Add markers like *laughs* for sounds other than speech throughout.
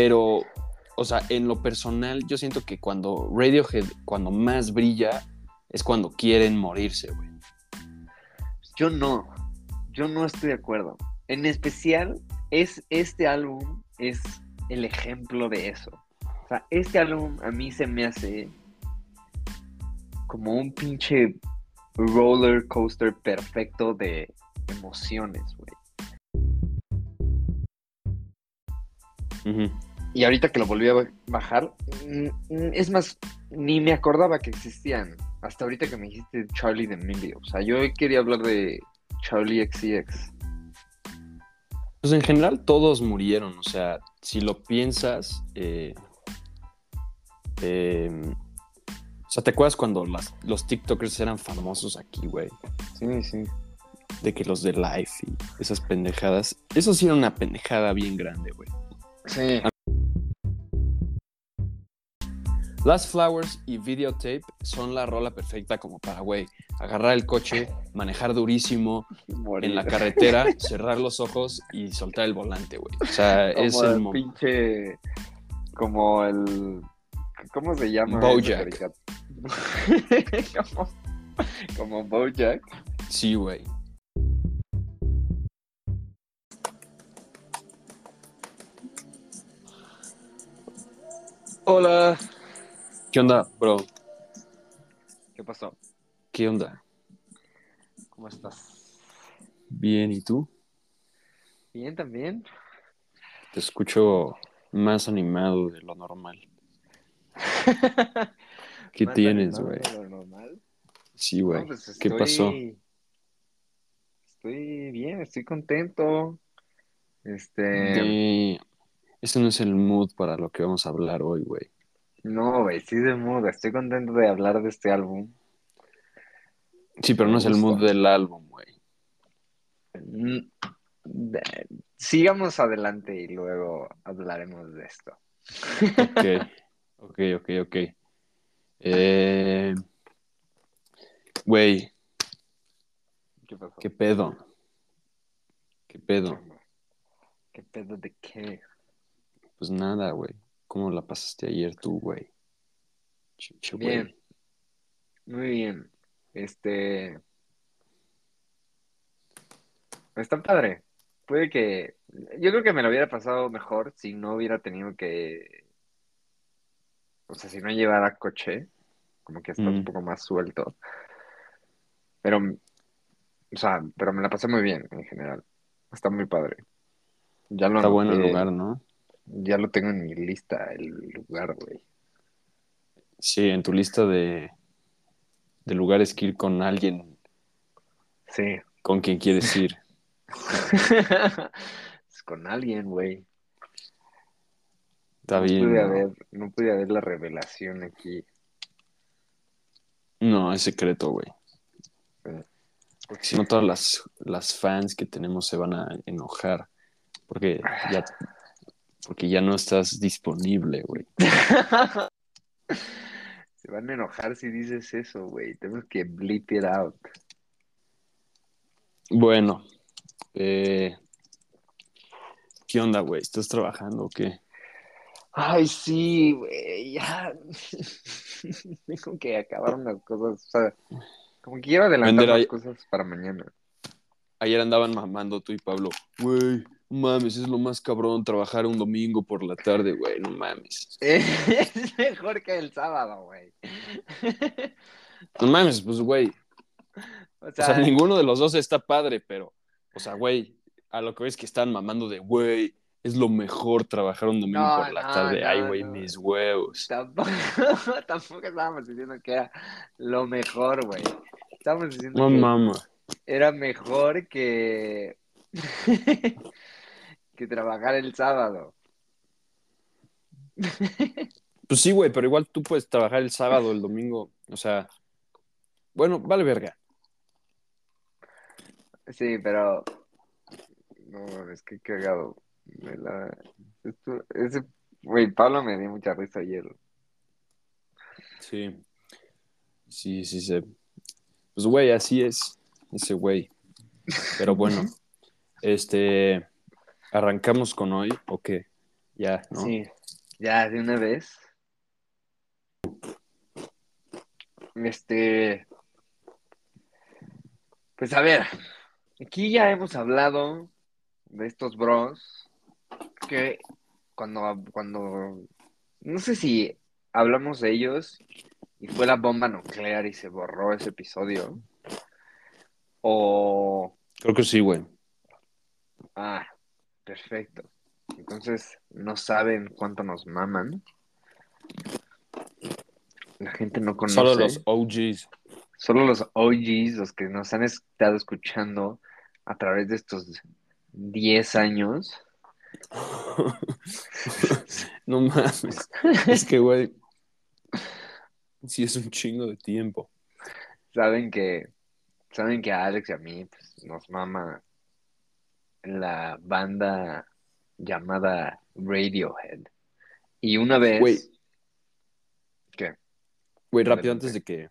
Pero, o sea, en lo personal, yo siento que cuando Radiohead, cuando más brilla, es cuando quieren morirse, güey. Yo no, yo no estoy de acuerdo. En especial, es este álbum es el ejemplo de eso. O sea, este álbum a mí se me hace como un pinche roller coaster perfecto de emociones, güey. Ujú. Y ahorita que lo volví a bajar, mm, mm, es más, ni me acordaba que existían. Hasta ahorita que me dijiste Charlie de Emilio. O sea, yo quería hablar de Charlie XCX. Pues en general todos murieron, o sea, si lo piensas, eh, eh, o sea, ¿te acuerdas cuando las- los TikTokers eran famosos aquí, güey? Sí, sí. De que los de Life y esas pendejadas. Eso sí era una pendejada bien grande, güey. Sí. Last Flowers y Videotape son la rola perfecta como para, güey, agarrar el coche, manejar durísimo en la carretera, *laughs* cerrar los ojos y soltar el volante, güey. O sea, Como es el el pinche. Como el. ¿Cómo se llama? Bojack. como, *laughs* como Bojack. Sí, güey. Hola. ¿Qué onda, bro? ¿Qué pasó? ¿Qué onda? ¿Cómo estás? Bien, ¿y tú? Bien, también. Te escucho más animado de lo normal. *laughs* ¿Qué Más tienes, güey? Sí, güey. No, pues ¿Qué pasó? Estoy bien, estoy contento. Este. De... Ese no es el mood para lo que vamos a hablar hoy, güey. No, güey, sí de mood. Estoy contento de hablar de este álbum. Sí, pero no es el mood del álbum, güey. Mm, Sigamos adelante y luego hablaremos de esto. Ok, *laughs* ok, ok, ok. Eh... Güey, ¿Qué pasó? ¿qué pedo? ¿Qué pedo? ¿Qué pedo de qué? Pues nada, güey. ¿Cómo la pasaste ayer tú, güey? Chiche, güey. Bien. Muy bien. Este. Está padre. Puede que. Yo creo que me lo hubiera pasado mejor si no hubiera tenido que. O sea, si no llevara coche. Como que estás Mm. un poco más suelto. Pero. O sea, pero me la pasé muy bien en general. Está muy padre. Ya lo Está bueno el lugar, ¿no? Ya lo tengo en mi lista, el lugar, güey. Sí, en tu lista de, de lugares que ir con alguien Sí. con quien quieres ir. *laughs* *laughs* Es con alguien, güey. Está no bien. Pude ¿no? haber, no pude haber la revelación aquí. No, es secreto, güey. Eh, Porque si no, todas las, las fans que tenemos se van a enojar. Porque ya, *laughs* porque ya no estás disponible, güey. *laughs* Se van a enojar si dices eso, güey. Tenemos que bleep it out. Bueno, eh, ¿qué onda, güey? ¿Estás trabajando o qué? Ay, sí, güey, ya. *laughs* Tengo que acabar unas cosas. O sea, como que quiero adelantar las cosas para mañana. Ayer andaban mamando tú y Pablo. Güey, mames, es lo más cabrón trabajar un domingo por la tarde, güey, no mames. *laughs* Es mejor que el sábado, güey. No mames, pues, güey. O O sea, ninguno de los dos está padre, pero, o sea, güey, a lo que ves que están mamando de, güey, es lo mejor trabajar un domingo No, por la no, tarde. no, Ay, güey, mis huevos. Tampoco, *laughs* tampoco estábamos diciendo que era lo mejor, güey. Estábamos diciendo que era mejor que *laughs* que trabajar el sábado. Pues sí, güey, pero igual tú puedes trabajar el sábado, el domingo, o sea, bueno, vale verga. Sí, pero no, es que cagado. Me la... esto- ese, güey, Pablo me dio mucha risa ayer. Sí. Sí, sí, sí. Pues, güey, así es ese güey. Pero bueno, *laughs* este, ¿arrancamos con hoy o qué? Ya, ¿no? Sí, ya de una vez. Este. Pues a ver, aquí ya hemos hablado de estos bros que cuando, cuando, no sé si hablamos de ellos y fue la bomba nuclear y se borró ese episodio, o, Creo que sí, güey. ah, perfecto. Entonces, no saben cuánto nos maman. La gente no conoce. Solo los OGs. Solo los OGs, los que nos han estado escuchando a través de estos 10 años. *laughs* no mames. Es que, güey. Sí, es un chingo de tiempo. Saben que, saben que a Alex y a mí pues, nos mama la banda llamada Radiohead. Y una vez. Güey. ¿Qué? Güey, rápido, antes de que,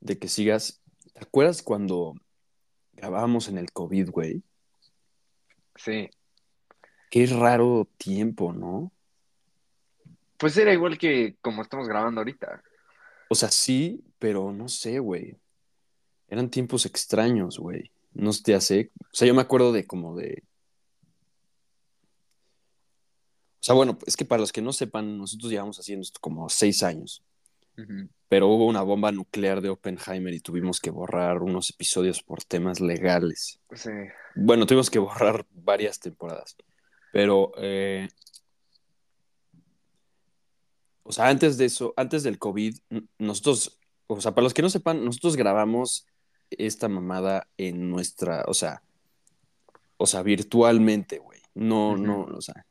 de que sigas. ¿Te acuerdas cuando grabábamos en el COVID, güey? Sí. Qué raro tiempo, ¿no? Pues era igual que como estamos grabando ahorita. O sea, sí, pero no sé, güey. Eran tiempos extraños, güey. No te hace. O sea, yo me acuerdo de como de. O sea, bueno, es que para los que no sepan, nosotros llevamos haciendo esto como seis años. Pero hubo una bomba nuclear de Oppenheimer y tuvimos que borrar unos episodios por temas legales. Sí. Bueno, tuvimos que borrar varias temporadas. Pero, eh, o sea, antes de eso, antes del COVID, nosotros, o sea, para los que no sepan, nosotros grabamos esta mamada en nuestra, o sea, o sea, virtualmente, güey. No, no, o sea,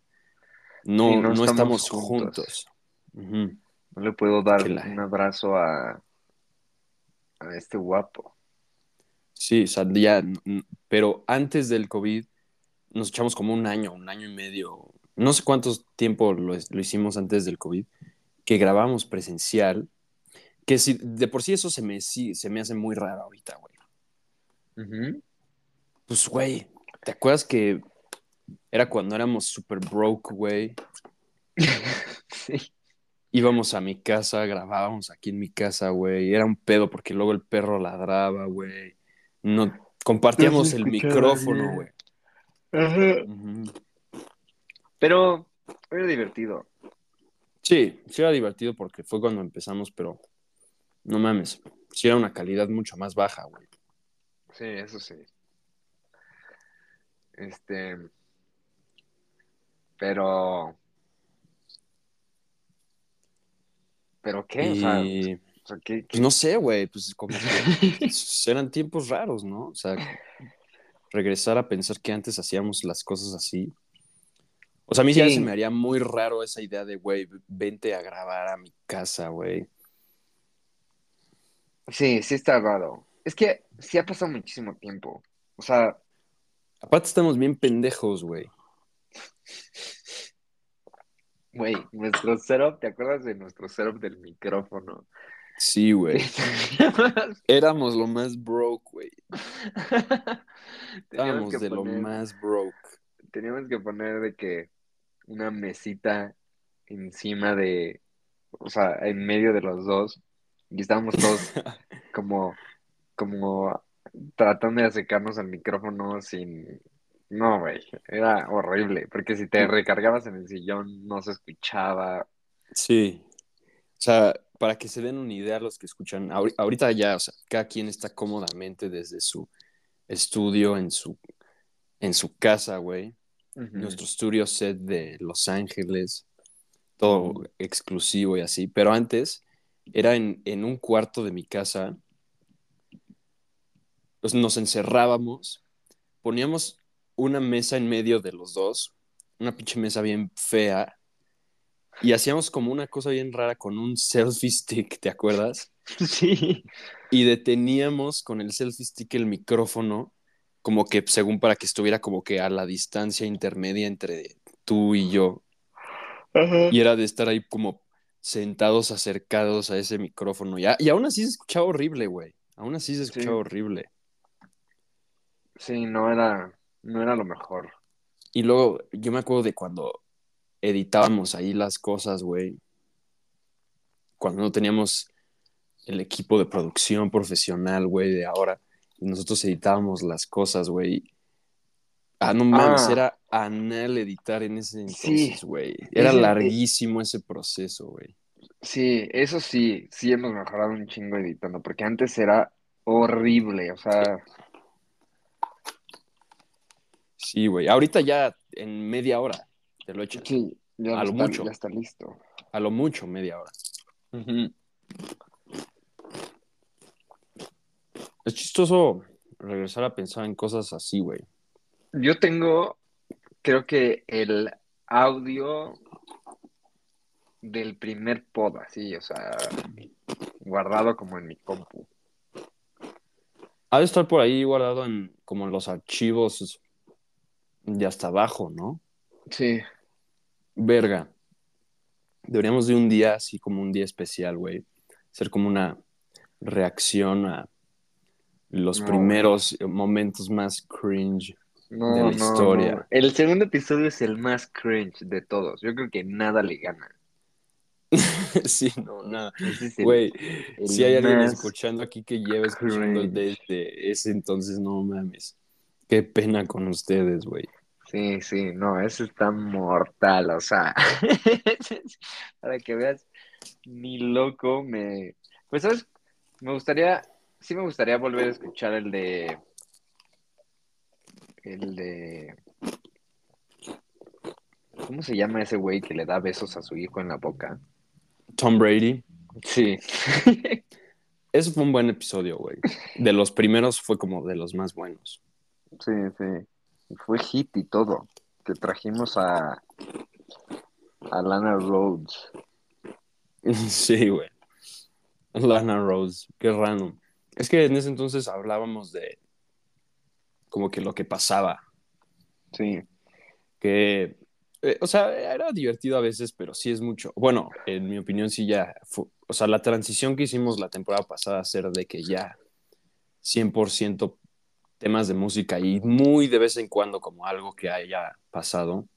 no, Sí, no, no estamos, estamos juntos. No le puedo dar la- un abrazo a, a este guapo. Sí, o sea, ya, pero antes del COVID nos echamos como un año, un año y medio, no sé cuánto tiempo lo, lo hicimos antes del COVID, que grabamos presencial, que si, de por sí eso se me, sí, se me hace muy raro ahorita, güey. Pues, güey, ¿te acuerdas que era cuando éramos super broke, güey? *laughs* Sí. Íbamos a mi casa, grabábamos aquí en mi casa, güey. Era un pedo porque luego el perro ladraba, güey. No, compartíamos el micrófono, güey. Ajá. Pero era divertido. Sí, sí era divertido porque fue cuando empezamos, pero no mames, sí era una calidad mucho más baja, güey. Sí, eso sí. Este. Pero. ¿Pero qué? O sea, Y o sea, ¿qué, pues no sé, güey, pues como que *laughs* eran tiempos raros, ¿no? O sea, regresar a pensar que antes hacíamos las cosas así. O sea, a mí ya Sí. se me haría muy raro esa idea de, güey, vente a grabar a mi casa, güey. Sí, sí está raro. Es que sí ha pasado muchísimo tiempo. O sea, Aparte estamos bien pendejos, güey. güey, nuestro setup, ¿te acuerdas de nuestro setup del micrófono? Sí, güey. *laughs* Éramos lo más broke, güey. Que de lo poner- más broke. teníamos que poner de que una mesita encima de, o sea, en medio de los dos, y estábamos todos *laughs* como, como tratando de acercarnos al micrófono sin, no, güey, era horrible, porque si te recargabas en el sillón no se escuchaba, Sí. O sea, para que se den una idea los que escuchan, ahori- ahorita ya, o sea, cada quien está cómodamente desde su estudio en su, en su casa, güey. Nuestro estudio set de Los Ángeles, todo exclusivo y así. Pero antes era en, en un cuarto de mi casa. Pues nos encerrábamos, poníamos una mesa en medio de los dos, una pinche mesa bien fea, y hacíamos como una cosa bien rara con un selfie stick, ¿te acuerdas? *laughs* Sí. Y deteníamos con el selfie stick el micrófono, como que según para que estuviera como que a la distancia intermedia entre tú y yo. Ajá. Y era de estar ahí como sentados acercados a ese micrófono. Y, a- y aún así se escuchaba horrible, güey. Aún así se escuchaba Sí. horrible. Sí, no era, no era lo mejor. Y luego yo me acuerdo de cuando editábamos ahí las cosas, güey. Cuando no teníamos el equipo de producción profesional, güey, de ahora. Y nosotros editábamos las cosas, güey. Ah, no mames, Ah. era anal editar en ese entonces, güey. Era Ese- larguísimo ese proceso, güey. Sí, eso sí, sí hemos mejorado un chingo editando, porque antes era horrible, o sea, Sí, güey. Ahorita ya en media hora te lo echas. sí, ya A lo está, mucho. ya está listo. A lo mucho, media hora. Es chistoso regresar a pensar en cosas así, güey. Yo tengo, creo que el audio del primer pod, así, o sea, guardado como en mi compu. Ha de estar por ahí guardado en como en los archivos de hasta abajo, ¿no? Sí, Verga. Deberíamos de un día, así como un día especial, güey. Hacer como una reacción a los No. primeros momentos más cringe. No, De la no, historia. no. El segundo episodio es el más cringe de todos. Yo creo que nada le gana. *laughs* sí, no, nada. Ese es el- Güey, el si hay alguien escuchando aquí que lleva escuchando cringe. desde ese entonces, no mames. Qué pena con ustedes, güey. Sí, sí, no, ese está mortal, o sea, *laughs* para que veas, ni loco me... Pues, ¿sabes? Me gustaría, sí me gustaría volver a escuchar el de... El de... ¿Cómo se llama ese güey que le da besos a su hijo en la boca? Tom Brady. Sí. *laughs* Ese fue un buen episodio, güey. De los primeros fue como de los más buenos. Sí, sí. Fue hit y todo. Que trajimos a... A Lana Rhodes. *laughs* Sí, güey. Lana Rose, qué random. Es que en ese entonces hablábamos de como que lo que pasaba, Sí. que, eh, o sea, era divertido a veces, pero sí es mucho. Bueno, en mi opinión sí ya, fue- o sea, la transición que hicimos la temporada pasada a ser de que ya 100% temas de música y muy de vez en cuando como algo que haya pasado,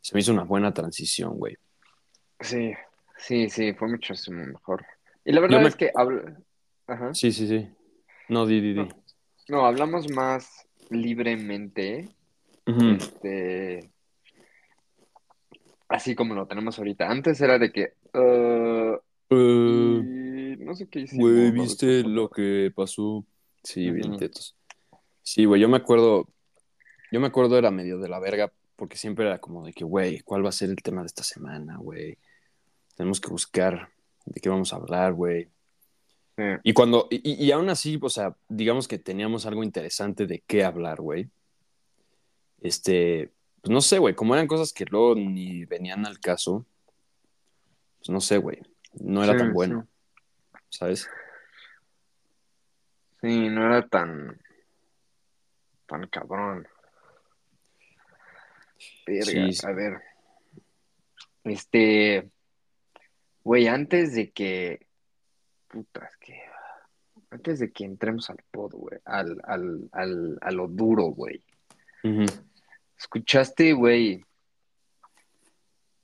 se me hizo una buena transición, güey. Sí, sí, sí, fue muchísimo mejor. Y la verdad me- es que habla... Ajá. Sí, sí, sí. No, di, di, di. No, hablamos más libremente, este, así como lo tenemos ahorita. Antes era de que, uh, Eh, y no sé qué hicimos. Güey. ¿viste lo que pasó? Sí, bien tetos. Sí, güey, yo me acuerdo, yo me acuerdo era medio de la verga, porque siempre era como de que, güey, ¿cuál va a ser el tema de esta semana, güey? Tenemos que buscar de qué vamos a hablar, güey. Sí, Y cuando, y, y- aún así, o sea, digamos que teníamos algo interesante de qué hablar, güey. Este, pues no sé, güey, como eran cosas que luego ni venían al caso, pues no sé, güey, no era Sí, tan bueno, ¿sabes? sí, no era tan, tan cabrón. Verga, Sí. a ver. Este, güey, antes de que, puta, es que, antes de que entremos al pod, güey, al, al, al, a lo duro, güey. ¿Escuchaste, güey?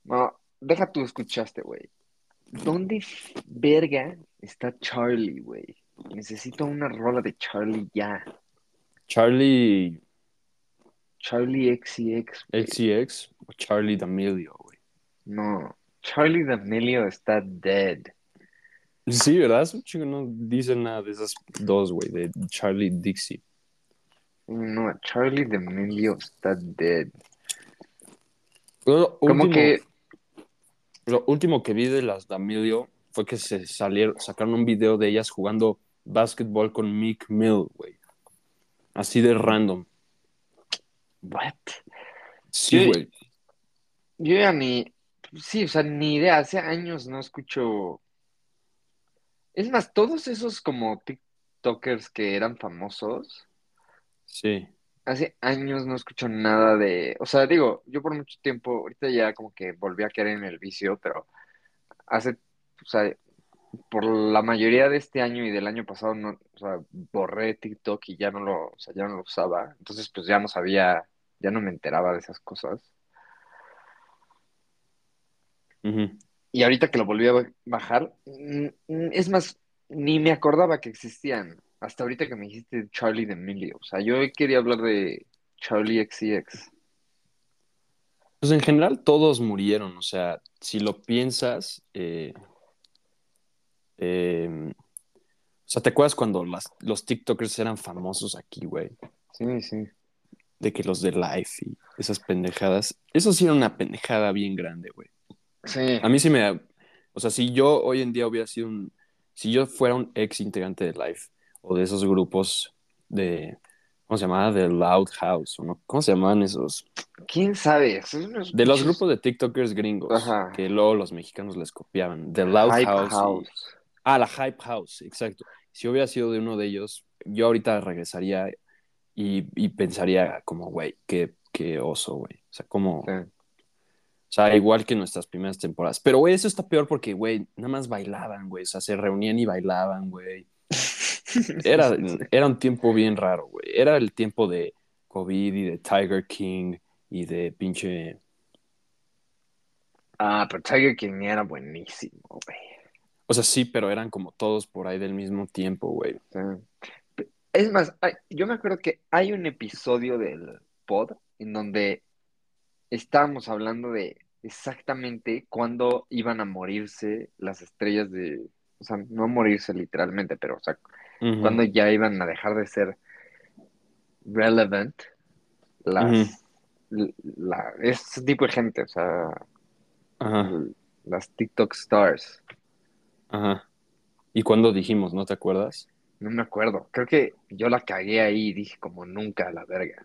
No, deja tú, escuchaste, güey. ¿Dónde verga está Charlie, güey? Necesito una rola de Charlie ya. Charlie Charlie XCX. XCX o Charlie D'Amelio, güey. No, Charlie D'Amelio está dead. Sí, ¿verdad? Es un chingo, no dicen nada de esas dos, güey, de Charlie Dixie. No, Charlie D'Amelio está dead. Lo Como último, que, lo último que vi de las D'Amelio fue que se salieron, sacaron un video de ellas jugando básquetbol con Mick Mill, güey. Así de random. what? Sí, Yo- güey. Yo ya ni, sí, o sea, ni idea, hace años no escucho. Es más, todos esos como TikTokers que eran famosos, Sí. hace años no escucho nada de, o sea, digo, yo por mucho tiempo, ahorita ya como que volví a caer en el vicio, pero hace, o sea, por la mayoría de este año y del año pasado, no, o sea, borré TikTok y ya no lo, o sea, ya no lo usaba, entonces pues ya no sabía, ya no me enteraba de esas cosas. Y ahorita que lo volví a bajar, mm, mm, es más, ni me acordaba que existían. Hasta ahorita que me dijiste Charlie de Emilio. O sea, yo quería hablar de Charlie XCX. Pues en general todos murieron, o sea, si lo piensas, eh, eh, o sea, ¿te acuerdas cuando las- los TikTokers eran famosos aquí, güey? Sí, sí. De que los de Life y esas pendejadas. Eso sí era una pendejada bien grande, güey. Sí. A mí sí me... O sea, si yo hoy en día hubiera sido un... Si yo fuera un ex integrante de Life o de esos grupos de... ¿Cómo se llamaba? De Loud House, ¿o no? ¿Cómo se llamaban esos? ¿Quién sabe? Unos De los grupos de TikTokers gringos, Ajá. que luego los mexicanos les copiaban. The Loud Hype House. y-. Ah, la Hype House, exacto. Si hubiera sido de uno de ellos, yo ahorita regresaría y, y pensaría como, güey, qué, qué oso, güey. O sea, como... Sí. O sea, igual que nuestras primeras temporadas. Pero, güey, eso está peor porque, güey, nada más bailaban, güey. O sea, se reunían y bailaban, güey. *laughs* Era, era un tiempo bien raro, güey. Era el tiempo de COVID y de Tiger King y de pinche... Ah, pero Tiger King era buenísimo, güey. O sea, sí, pero eran como todos por ahí del mismo tiempo, güey. Sí. Es más, hay- yo me acuerdo que hay un episodio del pod en donde estábamos hablando de exactamente cuándo iban a morirse las estrellas de, o sea, no morirse literalmente, pero, o sea, Ujú. cuándo ya iban a dejar de ser relevant las, la, ese tipo de gente, o sea, las TikTok stars. ajá. ¿Y cuándo dijimos, no te acuerdas? No me acuerdo. Creo que yo la cagué ahí y dije como nunca a la verga.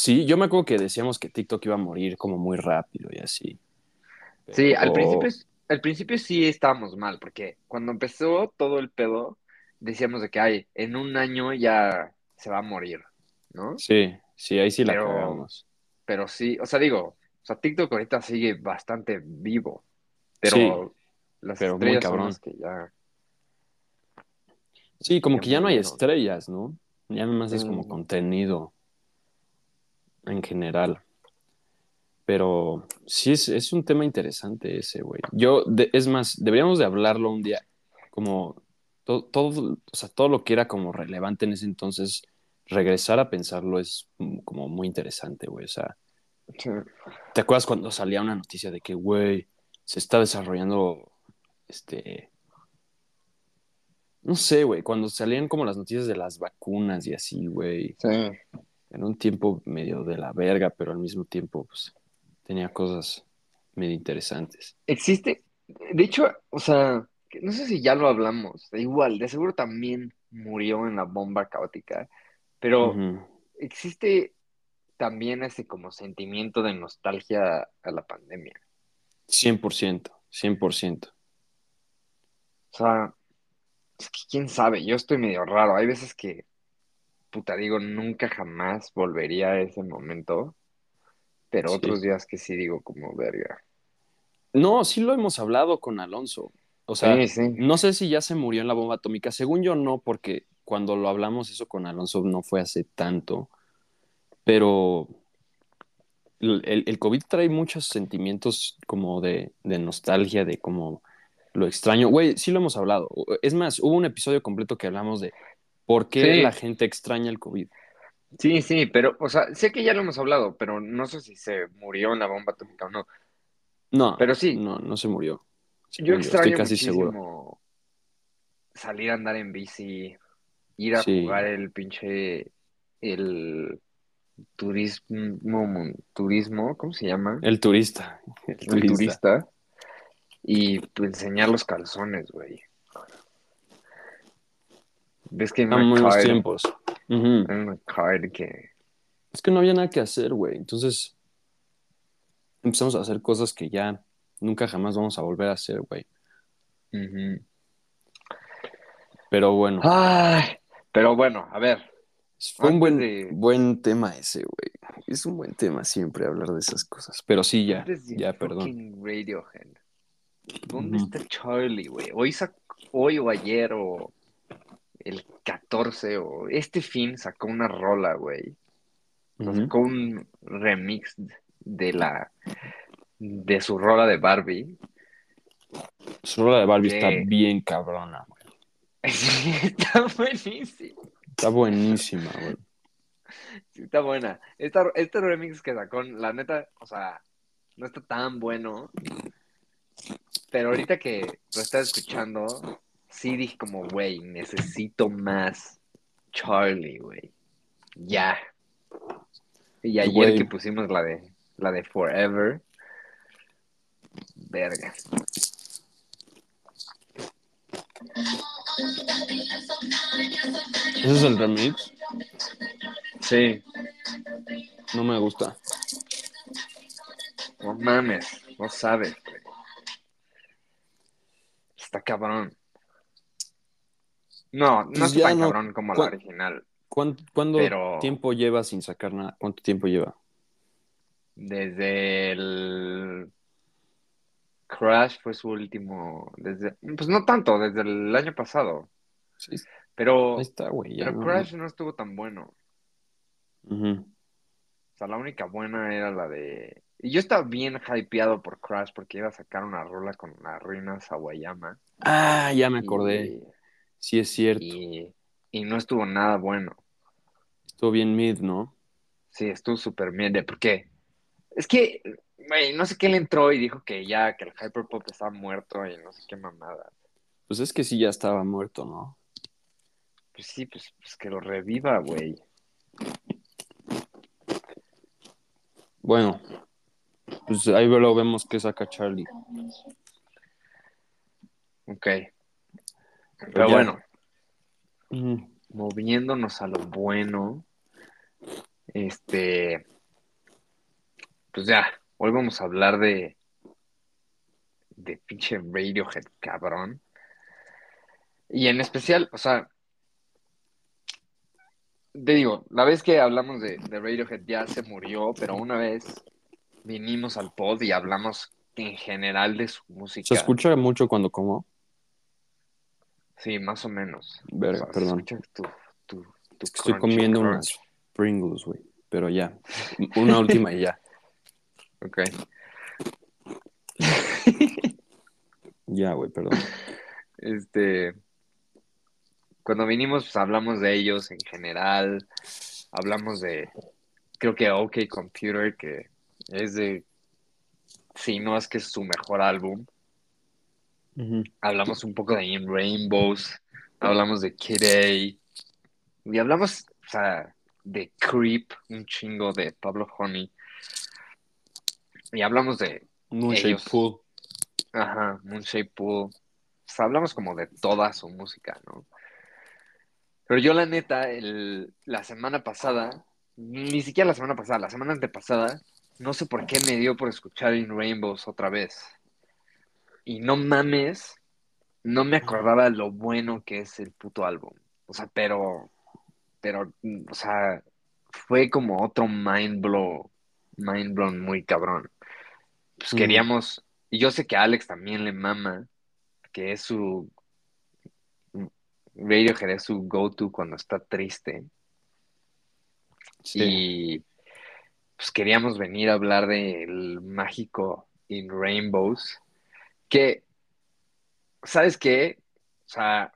Sí, yo me acuerdo que decíamos que TikTok iba a morir como muy rápido y así. Sí, al principio, al principio sí estábamos mal, porque cuando empezó todo el pedo, decíamos de que ay, en un año ya se va a morir, ¿no? Sí, sí, ahí sí la Pero- cagamos. Pero sí, o sea, digo, o sea, TikTok ahorita sigue bastante vivo, pero las pero muy estrellas son cabrón. que ya... Sí, como que ya no hay estrellas, ¿no? Ya nomás es como Mm. contenido en general. Pero sí, es, es un tema interesante ese, güey. Yo, de- es más, deberíamos de hablarlo un día, como to- todo, o sea, todo lo que era como relevante en ese entonces, regresar a pensarlo es como muy interesante, güey. O sea, Sí. ¿te acuerdas cuando salía una noticia de que, güey, se está desarrollando, este, no sé, güey, cuando salían como las noticias de las vacunas y así, güey, Sí. En un tiempo medio de la verga, pero al mismo tiempo, pues, tenía cosas medio interesantes. Existe, de hecho, o sea, no sé si ya lo hablamos, igual, de seguro también murió en la bomba caótica, pero existe también ese como sentimiento de nostalgia a la pandemia. 100%, 100%. O sea, es que quién sabe, yo estoy medio raro. Hay veces que, puta, digo, nunca jamás volvería a ese momento, pero Sí. otros días que sí digo como verga. No, sí lo hemos hablado con Alonso. O sea, Sí, sí. no sé si ya se murió en la bomba atómica. Según yo, no, porque cuando lo hablamos eso con Alonso no fue hace tanto. Pero el, el- el COVID trae muchos sentimientos como de, de nostalgia, de como lo extraño. Güey, sí lo hemos hablado. Es más, hubo un episodio completo que hablamos de por qué Sí. la gente extraña el COVID. Sí, sí, pero, o sea, sé que ya lo hemos hablado, pero no sé si se murió en la bomba atómica o no. No, Pero sí. No, no se murió. Yo extraño Estoy casi muchísimo seguro. salir a andar en bici, ir a Sí. jugar el pinche, el turismo, turismo, ¿cómo se llama? El turista. El El turista. turista. Y enseñar los calzones, güey. ¿Ves que Eran buenos tiempos. Que... Es que no había nada que hacer, güey. Entonces empezamos a hacer cosas que ya nunca jamás vamos a volver a hacer, güey. Pero bueno, Ay, pero bueno, a ver, fue un buen, de- buen tema ese, güey. Es un buen tema siempre hablar de esas cosas. Pero sí, ya, ya, perdón. Radiohead. ¿Dónde está Charlie, güey? Hoy, hoy o ayer o el 14 o este fin sacó una rola, güey. Ujú. Sacó un remix de la de su rola de Barbie. Su rola de Barbie Que- está bien cabrona, güey. *laughs* Está buenísimo. Está buenísima, güey. Sí, está buena. Esta, este remix que sacó, la neta, o sea, no está tan bueno. Pero ahorita que lo estaba escuchando, sí dije como, güey, necesito más Charlie, güey. Ya. Y ayer Güey. que pusimos la de la de Forever. Verga. ¿Ese es el remix? Sí. No me gusta. No mames, no sabes, güey. Está cabrón. No, no Pues está ya tan no- cabrón como la ¿cuán- original. ¿Cuánto, cuánto Pero- tiempo lleva sin sacar nada? ¿Cuánto tiempo lleva? Desde el Crash fue su último. Desde, pues no tanto, desde el año pasado. Sí, Pero, ahí está, güey. ya pero no- Crash no estuvo tan bueno. Ujú. O sea, la única buena era la de. Y yo estaba bien hypeado por Crash porque iba a sacar una rola con la reina Sawayama. Ah, ya me acordé. Sí, es cierto. Y, no estuvo nada bueno. Estuvo bien mid, ¿no? Sí, estuvo súper. ¿De por qué? Es que, güey, no sé qué le entró y dijo que ya, que el Hyperpop estaba muerto y no sé qué mamada. Pues es que sí ya estaba muerto, ¿no? Pues sí, pues, pues que lo reviva, güey. Bueno, pues ahí lo vemos que saca Charlie. Ok. Pero ya. bueno, moviéndonos a lo bueno, este, pues ya, hoy vamos a hablar de, de pinche Radiohead, cabrón. Y en especial, o sea, te digo, la vez que hablamos de, de Radiohead ya se murió, pero una vez vinimos al pod y hablamos en general de su música. ¿Se escucha mucho cuando como? Sí, más o menos. Verga, O sea, se perdón. tu, tu, Estoy comiendo crunch. unas Pringles, güey. Pero ya. Una *laughs* última y ya. Ok. Ya, güey, perdón. Este, cuando vinimos, pues hablamos de ellos en general. Hablamos de, creo que OK Computer, que es de, si no es que es su mejor álbum. Hablamos un poco de In Rainbows. Hablamos de Kid A. Y hablamos, o sea, de Creep, un chingo de Pablo Honey. Y hablamos de Moonshade. Pool. Ajá, Moonshape Pool. O sea, hablamos como de toda su música, ¿no? Pero yo, la neta, el, la semana pasada, ni siquiera la semana pasada, la semana antepasada, no sé por qué me dio por escuchar In Rainbows otra vez. Y no mames, no me acordaba lo bueno que es el puto álbum. O sea, pero, pero, o sea, fue como otro mind blow, mind blown muy cabrón. Pues Mm. queríamos, y yo sé que a Alex también le mama, que es su Radiohead es su go-to cuando está triste. Sí. Y pues queríamos venir a hablar del mágico In Rainbows. Que, ¿sabes qué? O sea,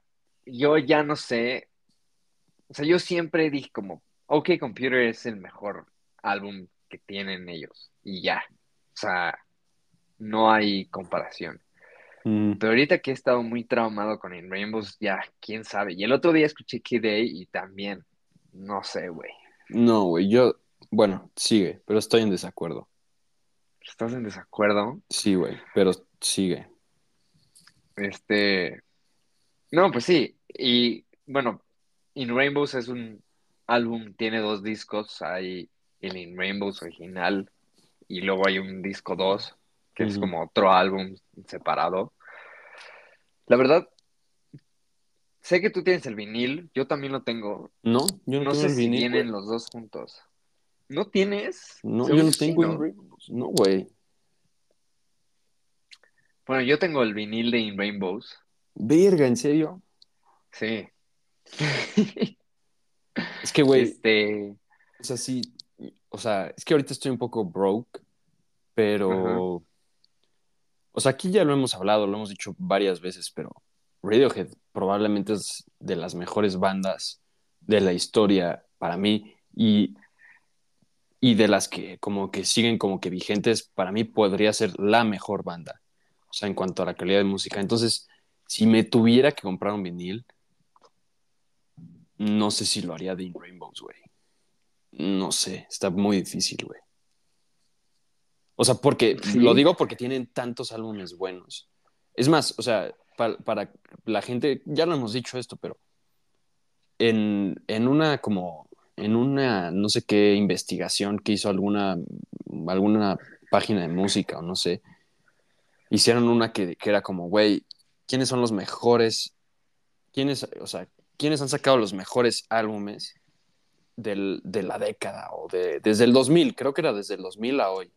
yo ya no sé. O sea, yo siempre dije como, OK Computer es el mejor álbum que tienen ellos. Y ya. O sea, no hay comparación. Mm. Pero ahorita que he estado muy traumado con In Rainbows, ya, quién sabe. Y el otro día escuché Kid A y también, no sé, güey. No, güey, yo. Bueno, sigue, pero estoy en desacuerdo. ¿Estás en desacuerdo? Sí, güey, pero sigue. Este. No, pues sí. Y bueno, In Rainbows es un álbum, tiene dos discos. Hay el In Rainbows original y luego hay un disco 2, que es como otro álbum separado. La verdad, sé que tú tienes el vinil, yo también lo tengo. No, yo no, No tengo sé el si vinil, vienen güey. los dos juntos. ¿No tienes? No, yo no tengo. In Rainbows. No, güey. Bueno, yo tengo el vinil de In Rainbows. Verga, ¿en serio? Sí. Es que, güey, Este. o sea, sí. O sea, es que ahorita estoy un poco broke, pero O sea, aquí ya lo hemos hablado, lo hemos dicho varias veces, pero Radiohead probablemente es de las mejores bandas de la historia para mí y, y de las que como que siguen como que vigentes, para mí podría ser la mejor banda, o sea, en cuanto a la calidad de música. Entonces, si me tuviera que comprar un vinil, no sé si lo haría de In Rainbows, güey. No sé, está muy difícil, güey. O sea, porque lo digo porque tienen tantos álbumes buenos. Es más, o sea, para, la gente, ya lo hemos dicho esto, pero en, una como, en una, no sé qué investigación que hizo alguna, alguna página de música o no sé, hicieron una que, que era como, güey, ¿quiénes son los mejores? ¿Quiénes, o sea, quiénes han sacado los mejores álbumes del, de la década o de, desde el 2000? Creo que era desde el 2000 a hoy.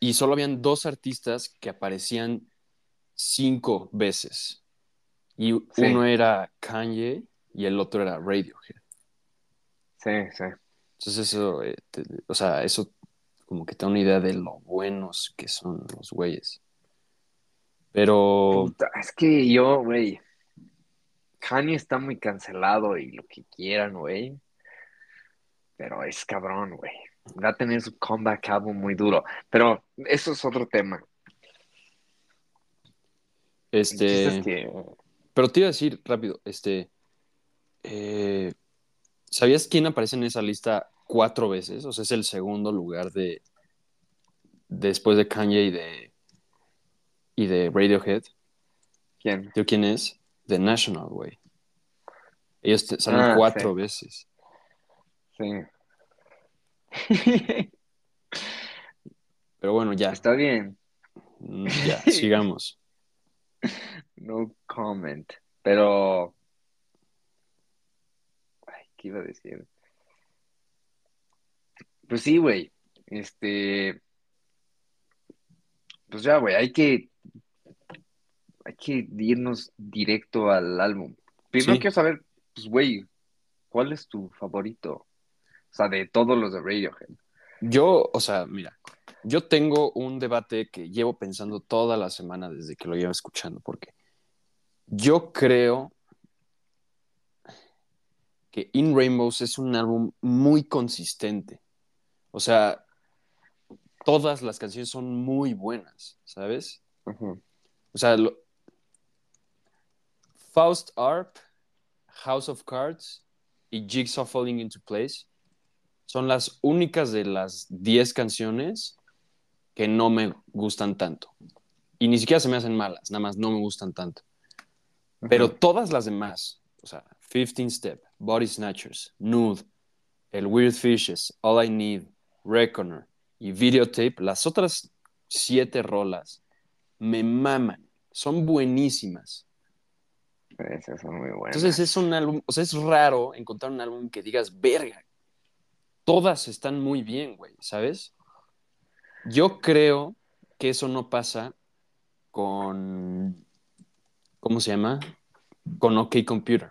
Y solo habían dos artistas que aparecían cinco veces. Y uno era Kanye y el otro era Radiohead. Sí, sí. Entonces eso, eh, o sea, eso como que te da una idea de lo buenos que son los güeyes. Pero... es que yo, güey, Kanye está muy cancelado y lo que quieran, güey. Pero es cabrón, güey va a tener su comeback album muy duro. Pero eso es otro tema. Este. Pero te iba a decir rápido, este. Eh, ¿Sabías quién aparece en esa lista cuatro veces? O sea, es el segundo lugar de. Después de Kanye y de. Y de Radiohead. ¿Quién? ¿Yo quién es? The National, güey. Ellos salen ah, cuatro veces. Sí. *laughs* Pero bueno, ya. Está bien. Mm, ya, *laughs* sigamos. No comment. Pero. Ay, ¿qué iba a decir? Pues sí, güey. Este. Pues ya, güey, hay que. Hay que irnos directo al álbum. Primero quiero saber, pues, güey, ¿cuál es tu favorito? O sea, de todos los de Radiohead. Yo, o sea, mira, yo tengo un debate que llevo pensando toda la semana desde que lo llevo escuchando, porque yo creo que In Rainbows es un álbum muy consistente. O sea, todas las canciones son muy buenas, ¿sabes? O sea, Faust Arp, House of Cards y Jigsaw Falling into Place son las únicas de las 10 canciones que no me gustan tanto. Y ni siquiera se me hacen malas, nada más no me gustan tanto. Pero todas las demás, o sea, 15 Step, Body Snatchers, Nude, El Weird Fishes, All I Need, Reckoner y Videotape, las otras siete rolas me maman, son buenísimas. Esas son muy buenas. Entonces es un álbum, o sea, es raro encontrar un álbum que digas, verga, todas están muy bien, güey, ¿sabes? Yo creo que eso no pasa con, ¿cómo se llama? Con OK Computer.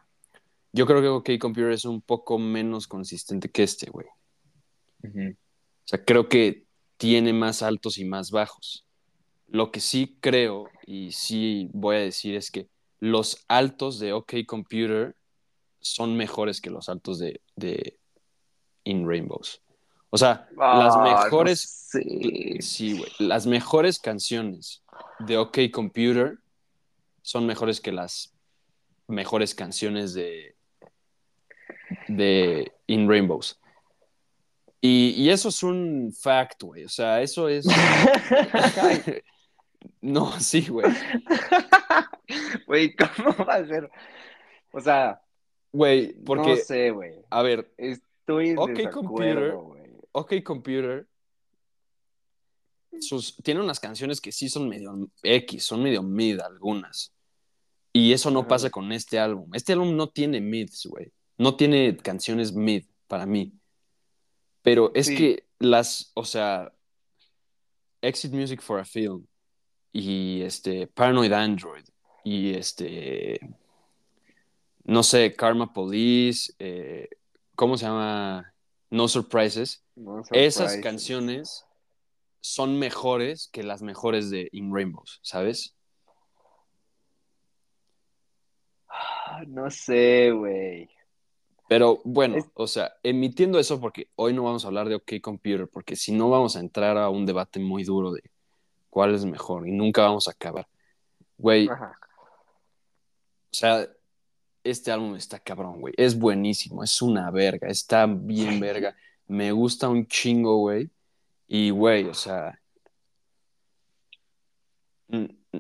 Yo creo que OK Computer es un poco menos consistente que este, güey. O sea, creo que tiene más altos y más bajos. Lo que sí creo y sí voy a decir es que los altos de OK Computer son mejores que los altos de, in Rainbows. O sea, las ah, mejores. Sí, güey. Las mejores canciones de OK Computer son mejores que las mejores canciones de. de In Rainbows. Y, eso es un fact, güey. O sea, eso es. *laughs* *laughs* no, sí, güey. *laughs* Güey, ¿cómo va a ser? O sea. Güey, porque. No sé, güey. A ver. Estoy OK Computer. OK Computer. Sus, tiene unas canciones que sí son medio X, son medio mid algunas. Y eso no pasa con este álbum. Este álbum no tiene mids, güey. No tiene canciones mid para mí. Pero es que las, o sea, Exit Music for a Film y este Paranoid Android y este, no sé, Karma Police, eh, ¿cómo se llama? No Surprises. Esas canciones son mejores que las mejores de In Rainbows, ¿sabes? Ah, No sé, güey. Pero bueno, Es- o sea, emitiendo eso porque hoy no vamos a hablar de OK Computer, porque si no vamos a entrar a un debate muy duro de cuál es mejor y nunca vamos a acabar. Güey, o sea, este álbum está cabrón, güey. Es buenísimo, es una verga, está bien verga. Me gusta un chingo, güey. Y, güey, o sea... mm, mm.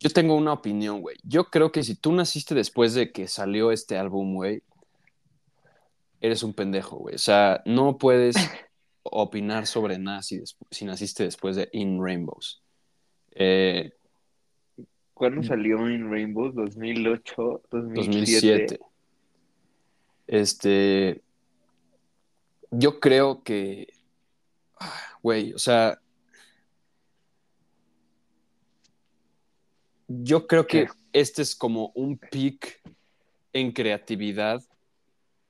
Yo tengo una opinión, güey. Yo creo que si tú naciste después de que salió este álbum, güey, eres un pendejo, güey. O sea, no puedes *laughs* opinar sobre nada si, naciste después de In Rainbows. Eh, ¿Cuándo salió In Rainbow? ¿2008? ¿2007? 2007. Este, yo creo que, ah, güey, o sea, yo creo que ¿Qué? este es como un peak en creatividad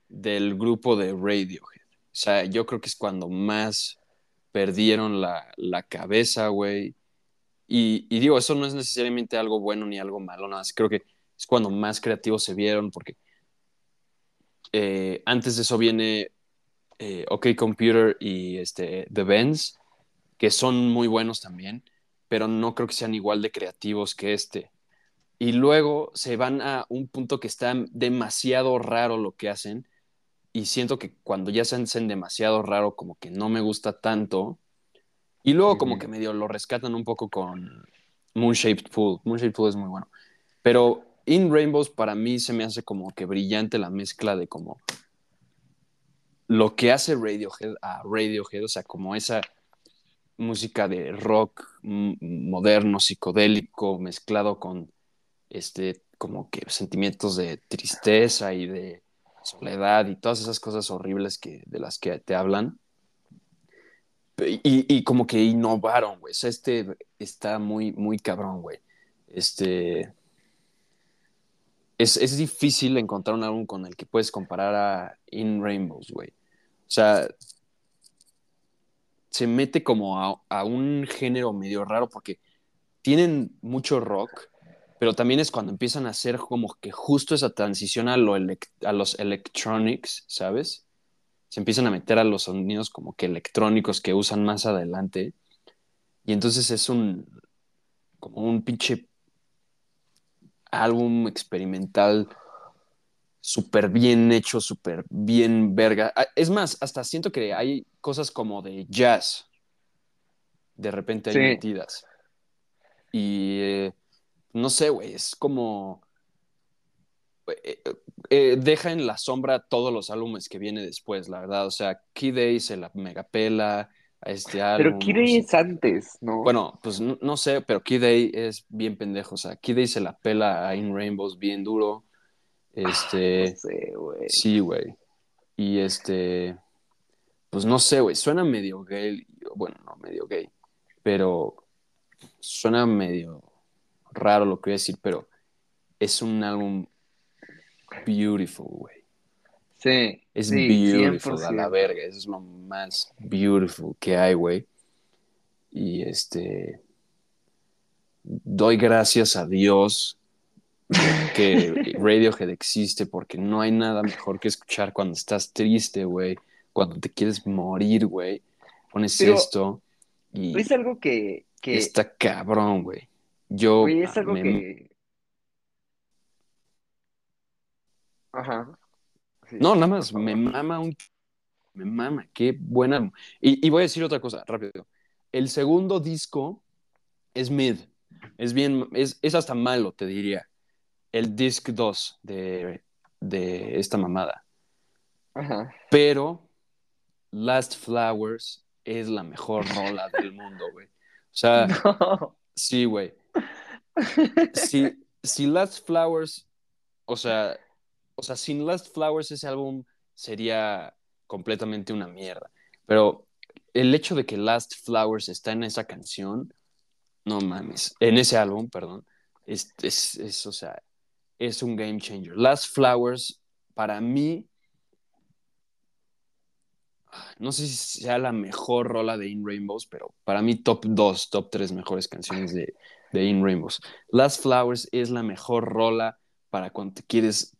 del grupo de Radiohead. O sea, yo creo que es cuando más perdieron la, la cabeza, güey. Y, y digo, eso no es necesariamente algo bueno ni algo malo, nada más. Creo que es cuando más creativos se vieron, porque eh, antes de eso viene eh, OK Computer y este, The Bends, que son muy buenos también, pero no creo que sean igual de creativos que este. Y luego se van a un punto que está demasiado raro lo que hacen, y siento que cuando ya se hacen demasiado raro, como que no me gusta tanto. Y luego como que medio lo rescatan un poco con Moonshaped Pool. Moonshaped Pool es muy bueno. Pero In Rainbows para mí se me hace como que brillante la mezcla de como lo que hace Radiohead a Radiohead, o sea, como esa música de rock moderno, psicodélico, mezclado con este como que sentimientos de tristeza y de soledad y todas esas cosas horribles que, de las que te hablan. Y, y como que innovaron, güey. O sea, este está muy, muy cabrón, güey. Este. Es, es difícil encontrar un álbum con el que puedes comparar a In Rainbows, güey. O sea, se mete como a, a un género medio raro porque tienen mucho rock, pero también es cuando empiezan a hacer como que justo esa transición a, lo a los electronics, ¿sabes? Se empiezan a meter a los sonidos como que electrónicos que usan más adelante. Y entonces es un como un pinche álbum experimental súper bien hecho, súper bien verga. Ah, Es más, hasta siento que hay cosas como de jazz de repente Sí. metidas. Y eh, no sé, güey, es como... eh, eh, deja en la sombra todos los álbumes que viene después, la verdad. O sea, Key Day se la megapela a este álbum. Pero o sea, es antes, ¿no? bueno, pues no, no sé, pero Key Day es bien pendejo. O sea, Key Day se la pela a In Rainbows bien duro. Este, No sé, sí, güey. Y este, pues no sé, güey, suena medio gay. Bueno, no medio gay, pero suena medio raro lo que voy a decir, pero es un álbum beautiful, güey. Sí, Es sí, beautiful a la 100%. verga. Eso es lo más beautiful que hay, güey. Y este. Doy gracias a Dios que Radiohead existe porque no hay nada mejor que escuchar cuando estás triste, güey. Cuando te quieres morir, güey. Pones Pero- esto y Es algo que, que está cabrón, güey. Yo. güey, es algo me- que... Ajá. Sí, No, nada más, me mama un. Me mama, qué buena. álbum. Y, y voy a decir otra cosa, rápido. El segundo disco es mid. Es bien, es, es hasta malo, te diría. El disc 2 de, de esta mamada. Ajá. Pero Last Flowers es la mejor *laughs* rola del mundo, güey. O sea, No. sí, güey. Si, si Last Flowers, o sea, o sea, sin Last Flowers ese álbum sería completamente una mierda. Pero el hecho de que Last Flowers está en esa canción, no mames, en ese álbum, perdón, es, es, es, o sea, es un game changer. Last Flowers, para mí, no sé si sea la mejor rola de In Rainbows, pero para mí top 2, top 3 mejores canciones de, In Rainbows. Last Flowers es la mejor rola para cuando quieres...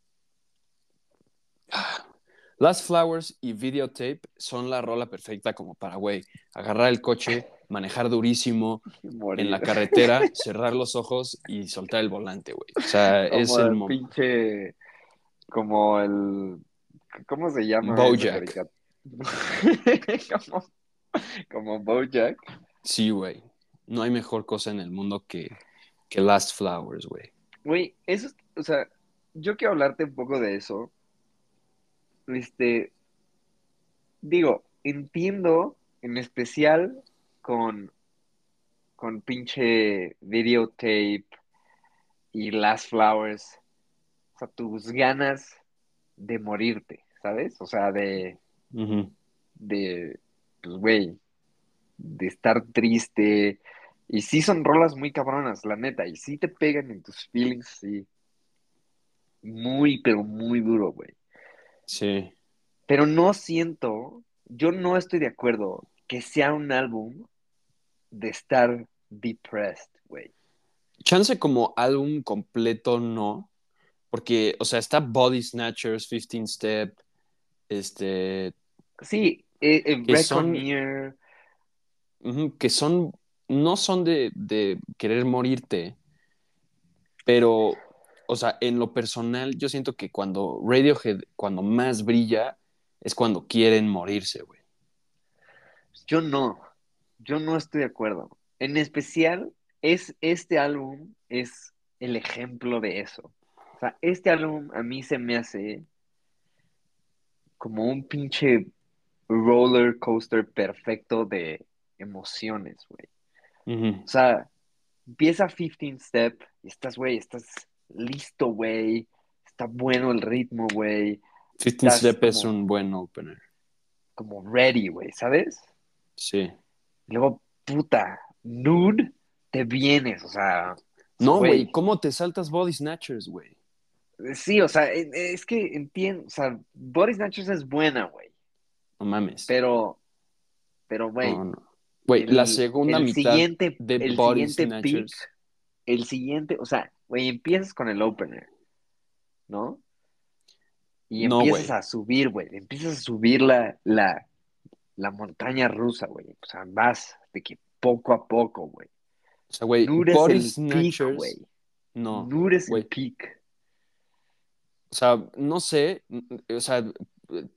Ah, Last Flowers y Videotape son la rola perfecta como para, güey, agarrar el coche, manejar durísimo *laughs* Morir. en la carretera, cerrar los ojos y soltar el volante, güey. O sea, *laughs* Como es el el momento. pinche. Como el. ¿Cómo se llama? Bojack. *laughs* como, como Bojack. Sí, güey. No hay mejor cosa en el mundo que, que Last Flowers, güey. Güey, eso es. O sea, yo quiero hablarte un poco de eso. Este. Digo, entiendo en especial con. Con pinche videotape y Last Flowers. O sea, tus ganas de morirte, ¿sabes? O sea, de. De, pues, güey, de estar triste. Y sí son rolas muy cabronas, la neta, y sí te pegan en tus feelings, sí. Muy, pero muy duro, güey. Sí. Pero no siento, yo no estoy de acuerdo que sea un álbum de estar depressed, güey. Chance como álbum completo no, porque, o sea, está Body Snatchers, 15 Step, este, Sí, eh, eh, Que son- que son, no son de, de querer morirte, pero, o sea, en lo personal, yo siento que cuando Radiohead, cuando más brilla, es cuando quieren morirse, güey. Yo no, yo no estoy de acuerdo. En especial, es, este álbum es el ejemplo de eso. O sea, este álbum a mí se me hace como un pinche roller coaster perfecto de emociones, güey. O sea, empieza 15 Step y estás, güey, estás listo, güey. Está bueno el ritmo, güey. 15 Estás Step es un buen opener. Como ready, güey, ¿sabes? Sí. Y luego, puta, nude, te vienes, o sea. No, güey. güey, ¿cómo te saltas Body Snatchers, güey? Sí, o sea, es que entiendo, o sea, Body Snatchers es buena, güey. No mames. Pero, pero, güey. No, no. Güey, el- la segunda el mitad siguiente, de el Body siguiente peak, Snatchers. el siguiente, o sea, güey, empiezas con el opener, ¿no? Y No, empiezas güey. a subir, güey, empiezas a subir la, la, la montaña rusa, güey. O sea, vas de que poco a poco, güey. O sea, güey, peak, Snatchers. güey. no. Es el güey. peak. O sea, no sé. O sea,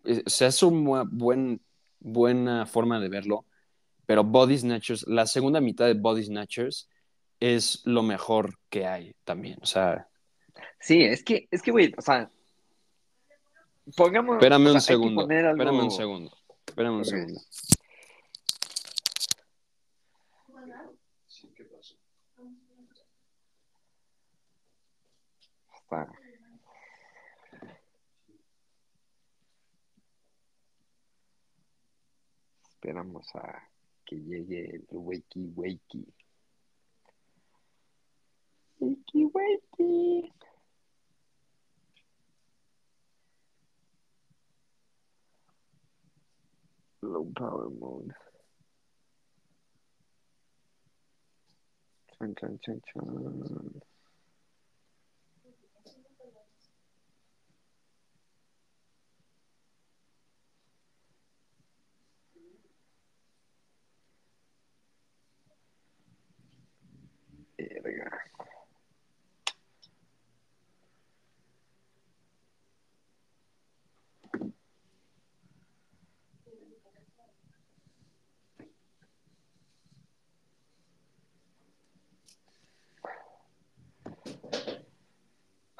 eh, o sea, es una buen, buena forma de verlo. Pero Body Snatchers, la segunda mitad de Body Snatchers es lo mejor que hay también. O sea, Sí, es que, es que, güey, o sea, pongamos. espérame o sea, un segundo. Espérame un segundo. Espérame un segundo. Está. Esperamos a que llegue el wakey wakey. Wakey wakey. Low power mode. Chun chun chun chun.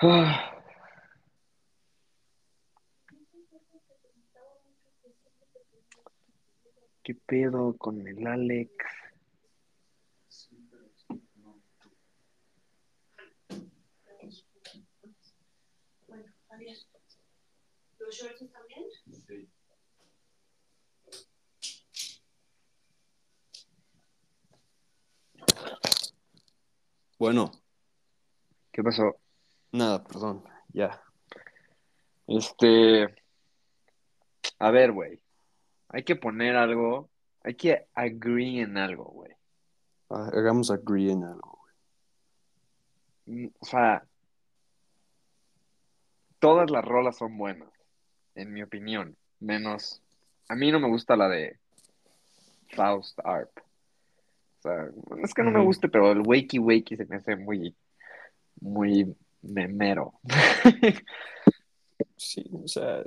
Ah. ¿Qué pedo con el Alex? Bueno, Javier. ¿Los shorts también? Bueno, ¿Qué pasó? Nada, perdón. Ya. Este. A ver, güey. Hay que poner algo, hay que agree en algo, güey. Ah, Hagamos agree en algo. Mm, O sea, todas las rolas son buenas, en mi opinión. Menos, a mí no me gusta la de Faust Arp. O sea, es que no me guste, pero el Wakey Wakey se me hace muy, muy memero. *laughs* Sí, o sea,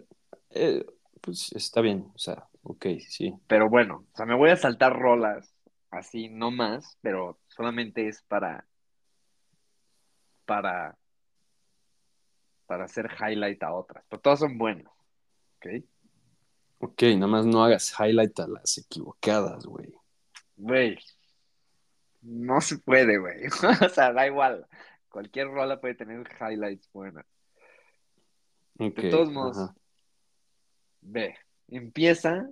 eh, pues está bien, o sea, ok, sí. Pero bueno, o sea, me voy a saltar rolas así, no más, pero solamente es para, para, para hacer highlight a otras. Pero todas son buenas, ¿ok? Ok, nada más no hagas highlight a las equivocadas, güey. Güey, no se puede, güey. *laughs* O sea, da igual. Cualquier rola puede tener highlights buenas. Ok, De todos modos, ajá. ve, empieza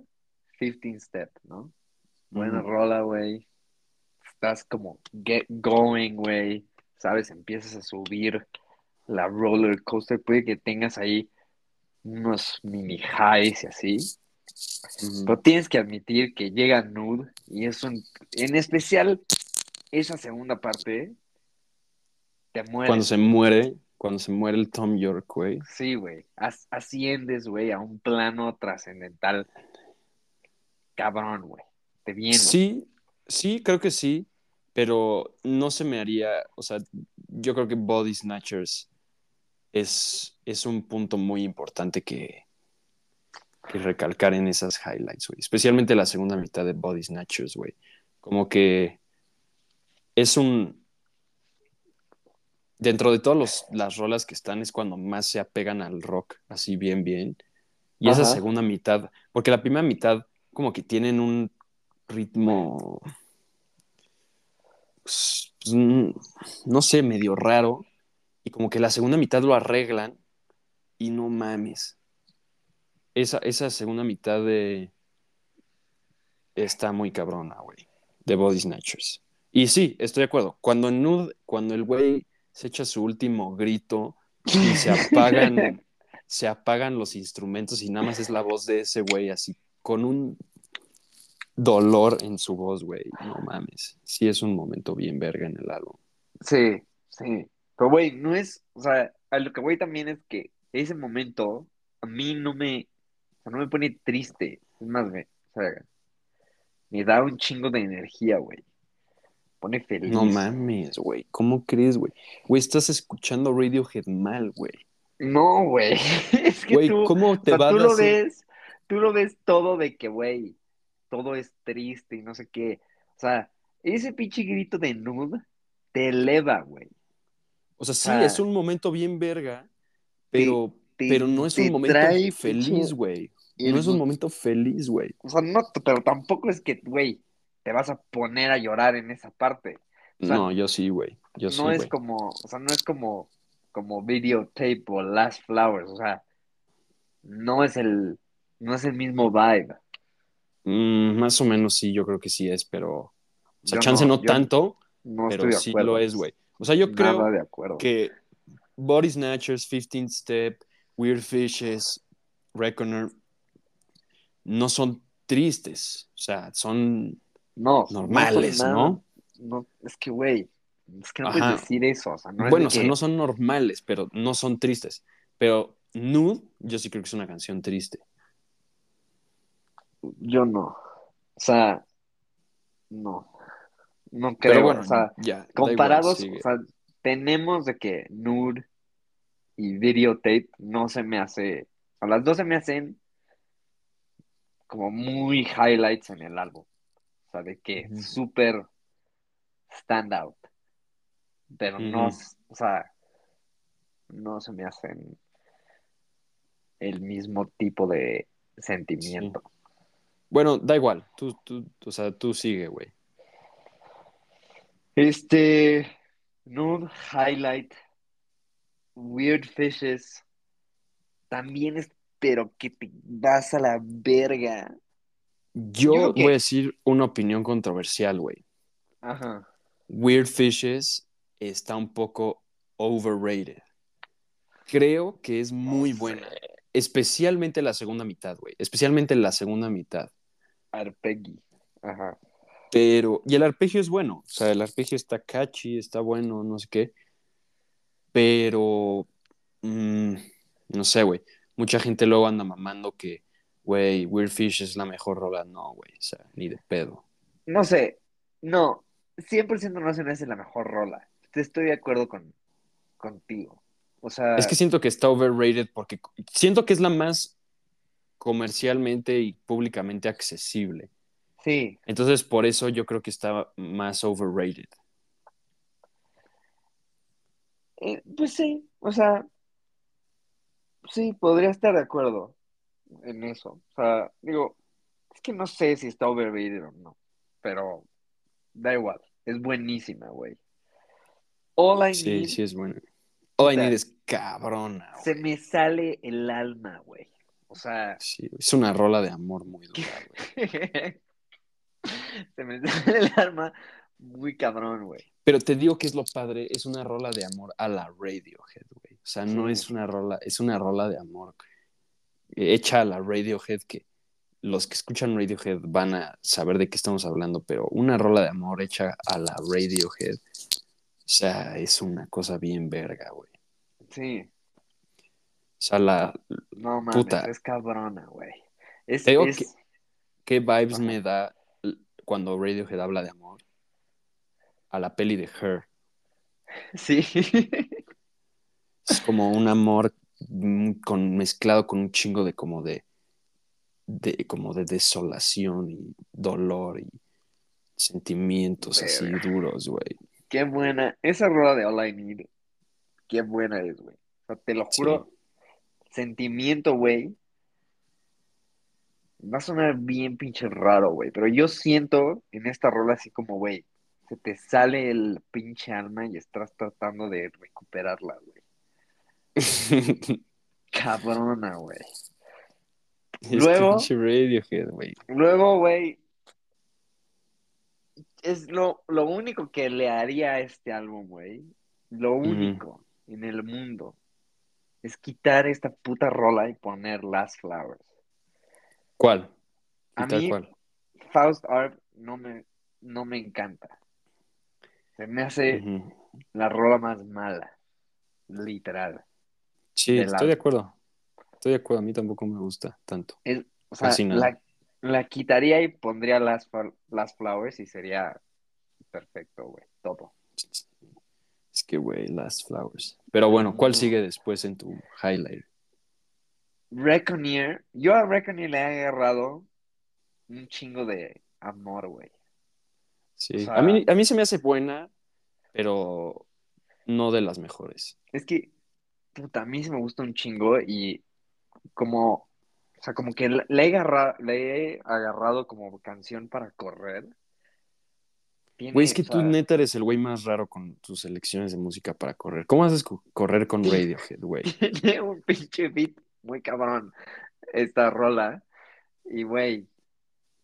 15 Step, ¿no? Buena Ujú. rola, güey. Estás como get going, güey. ¿Sabes? Empiezas a subir la roller coaster. Puede que tengas ahí unos mini highs y así. Pero tienes que admitir que llega Nude y es un. En especial, esa segunda parte te. Cuando se muere, cuando se muere el Tom York, güey. Sí, güey. As- asciendes, güey, a un plano trascendental. Cabrón, güey. Te viene. Sí, sí, creo que sí, pero no se me haría, o sea, yo creo que Body Snatchers es, es un punto muy importante que, que recalcar en esas highlights, güey. Especialmente la segunda mitad de Body Snatchers, güey. Como que es un... Dentro de todas las rolas que están es cuando más se apegan al rock, así bien, bien. Y esa Ajá. segunda mitad, porque la primera mitad como que tienen un ritmo, pues, pues, mm, no sé, medio raro. Y como que la segunda mitad lo arreglan y no mames. Esa, esa segunda mitad de... Está muy cabrona, güey. De Body Snatchers. Y sí, estoy de acuerdo. Cuando Nude, cuando el güey se echa su último grito y se *laughs* apagan, se apagan los instrumentos y nada más es la voz de ese güey así, con un dolor en su voz, güey. No mames. Sí es un momento bien verga en el álbum. Sí, sí. Pero, güey, no es. O sea, a lo que voy también es que ese momento a mí no me. O sea, no me pone triste. Es más, me, o sea, me da un chingo de energía, güey. Pone feliz. No mames, güey. ¿Cómo crees, güey? Güey, estás escuchando Radiohead mal, güey. No, güey. *laughs* Es que Güey, tú. ¿cómo O te sea, va tú lo hacer- ves, tú lo ves todo de que, güey, todo es triste y no sé qué. O sea, ese pinche grito de nude te eleva, güey. O sea, sí, Ah. es un momento bien verga, pero, te- pero no es un momento feliz, güey. No es un momento feliz, güey. O sea, no, pero tampoco es que, güey, te vas a poner a llorar en esa parte. O sea, No, yo sí, güey. Yo sí, no es como, o sea, no es como, como videotape o Last Flowers, o sea, no es el, no es el mismo vibe. Mm, más o menos sí, yo creo que sí es, pero... O sea, Yo chance no, yo tanto, no pero estoy de sí acuerdo. lo es, güey. O sea, yo Nada creo de que Body Snatchers, 15th Step, Weird Fishes, Reckoner no son tristes. O sea, son No, normales, ¿no? No, es que, güey, es que no Ajá. puedes decir eso, o sea, no bueno, o sea, que- no son normales, pero no son tristes. Pero Nude, yo sí creo que es una canción triste. yo no, o sea, no, no Pero creo, bueno, o sea, ya. da igual, comparados, o sea, tenemos de que Nude y Videotape no se me hace, a las dos se me hacen como muy highlights en el álbum, o sea, de que Ujú. súper stand out, pero no, o sea, no se me hacen el mismo tipo de sentimiento. Bueno, da igual. Tú, tú, o sea, tú sigue, güey. Este, Nude Highlight, Weird Fishes, también es, pero que te vas a la verga. Yo que- voy a decir una opinión controversial, güey. Ajá. Weird Fishes está un poco overrated. Creo que es muy sé. buena. Especialmente la segunda mitad, güey. Especialmente la segunda mitad. Arpeggi. Ajá. Pero, y el arpegio es bueno, o sea, el arpegio está catchy, está bueno, no sé qué. Pero, mm, no sé, güey. Mucha gente luego anda mamando que, güey, Weird Fish es la mejor rola. No, güey, o sea, ni de pedo. No sé, no, 100% no se me hace la mejor rola. Estoy de acuerdo con, contigo. O sea, Es que siento que está overrated porque siento que es la más comercialmente y públicamente accesible. sí, Entonces, por eso yo creo que está más overrated. eh, pues sí, o sea, sí, podría estar de acuerdo en eso. O sea, digo, es que no sé si está overrated o no, pero da igual, es buenísima, güey. All I Sí, Need sí es bueno. All I sea, Need es cabrona, se güey. me sale el alma, güey. O sea, Sí, es una rola de amor muy dura, güey. *laughs* se me sale el alma muy cabrón, güey. Pero te digo que es lo padre, es una rola de amor a la Radiohead, güey. O sea, no Sí. es una rola, es una rola de amor hecha a la Radiohead que los que escuchan Radiohead van a saber de qué estamos hablando, pero una rola de amor hecha a la Radiohead, o sea, es una cosa bien verga, güey. Sí, O sea, la, no mames, Puta. es cabrona, güey. Es, es- que- ¿Qué vibes me da cuando Radiohead habla de amor? A la peli de Her. *laughs* Sí, Es como un amor con, mezclado con un chingo de como de, de como de desolación y dolor y sentimientos así duros, güey. qué buena. Esa rola de All I Need, qué buena es, güey. O sea, te lo juro, sentimiento, güey. Va a sonar bien pinche raro, güey. Pero yo siento en esta rola así como, güey, se te sale el pinche alma y estás tratando de recuperarla, güey. *laughs* Cabrona, güey. Luego- Radiohead, güey. Luego, güey, es lo, lo único que le haría a este álbum, güey. Lo único en el mundo es quitar esta puta rola y poner Last Flowers. ¿Cuál? A ¿Y tal mí- cual? Faust Art no me, no me encanta. Se me hace la rola más mala, literal. Sí, estoy de acuerdo. Estoy de acuerdo, a mí tampoco me gusta tanto. Es, o sea, la, la quitaría y pondría Last, Fla- Last Flowers y sería perfecto, güey, todo. Es que, güey, Last Flowers. Pero bueno, ¿cuál No. sigue después en tu highlight? Reckoner, yo a Reckoner le he agarrado un chingo de amor, güey. Sí, O sea- a, mí, a mí se me hace buena, pero no de las mejores. Es que, puta, a mí sí me gusta un chingo y como, o sea, como que le he agarrado, le he agarrado como canción para correr. Tiene, Güey, es que o tú sea, neta eres el güey más raro con tus selecciones de música para correr. ¿Cómo haces co- correr con *laughs* Radiohead, güey? tiene un pinche beat muy cabrón esta rola y, güey,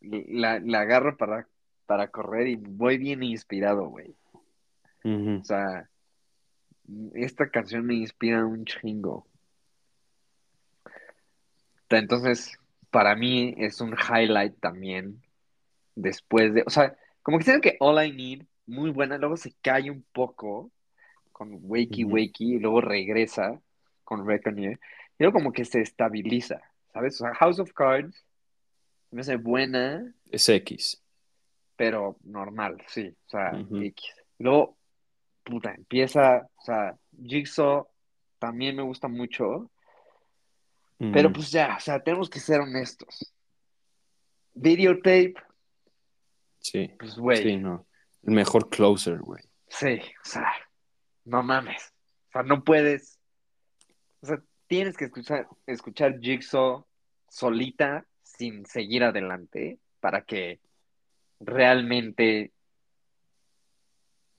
la, la agarro para, para correr y voy bien inspirado, güey. Ujú. O sea, esta canción me inspira un chingo. Entonces, para mí es un highlight también. Después de, o sea, como que siento que All I Need, muy buena, luego se cae un poco con Wakey. Wakey y luego regresa con Reckoner. Y luego como que se estabiliza, ¿sabes? O sea, House of Cards me hace buena, Es X. pero normal, sí, o sea. X. Luego, puta, empieza, o sea, Jigsaw también me gusta mucho, pero pues ya, o sea, tenemos que ser honestos. Videotape, Sí, pues güey, sí, no. El mejor closer, güey. sí, o sea, no mames, o sea, no puedes, o sea, tienes que escuchar, escuchar Jigsaw solita sin seguir adelante para que realmente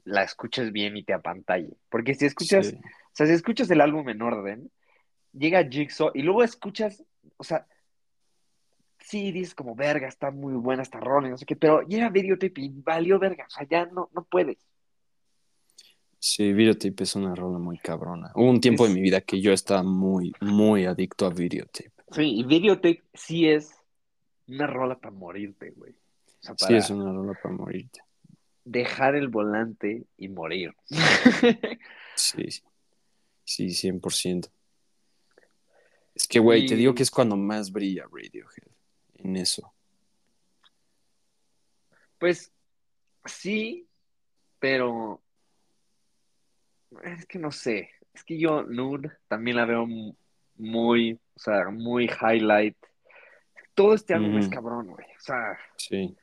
la escuches bien y te apantalle. Porque si escuchas, Sí. o sea, si escuchas el álbum en orden, llega Jigsaw y luego escuchas, o sea, sí dices como verga, está muy buena esta rola y no sé qué, pero llega videotape y valió verga, o sea, ya no, no puedes. Sí, Videotape es una rola muy cabrona. Hubo un tiempo Es- de mi vida que yo estaba muy, muy adicto a Videotape. Sí, y videotape sí es una rola para morirte, güey. O sea, Sí, es una rola para morirte. Dejar el volante y morir. *laughs* Sí, sí. Sí, 100%. Es que, güey, te digo que es cuando más brilla Radiohead en eso. Pues sí, pero es que no sé. Es que yo Nude también la veo mu- muy, o sea, muy highlight. Todo este álbum es cabrón, güey. O sea, Sí.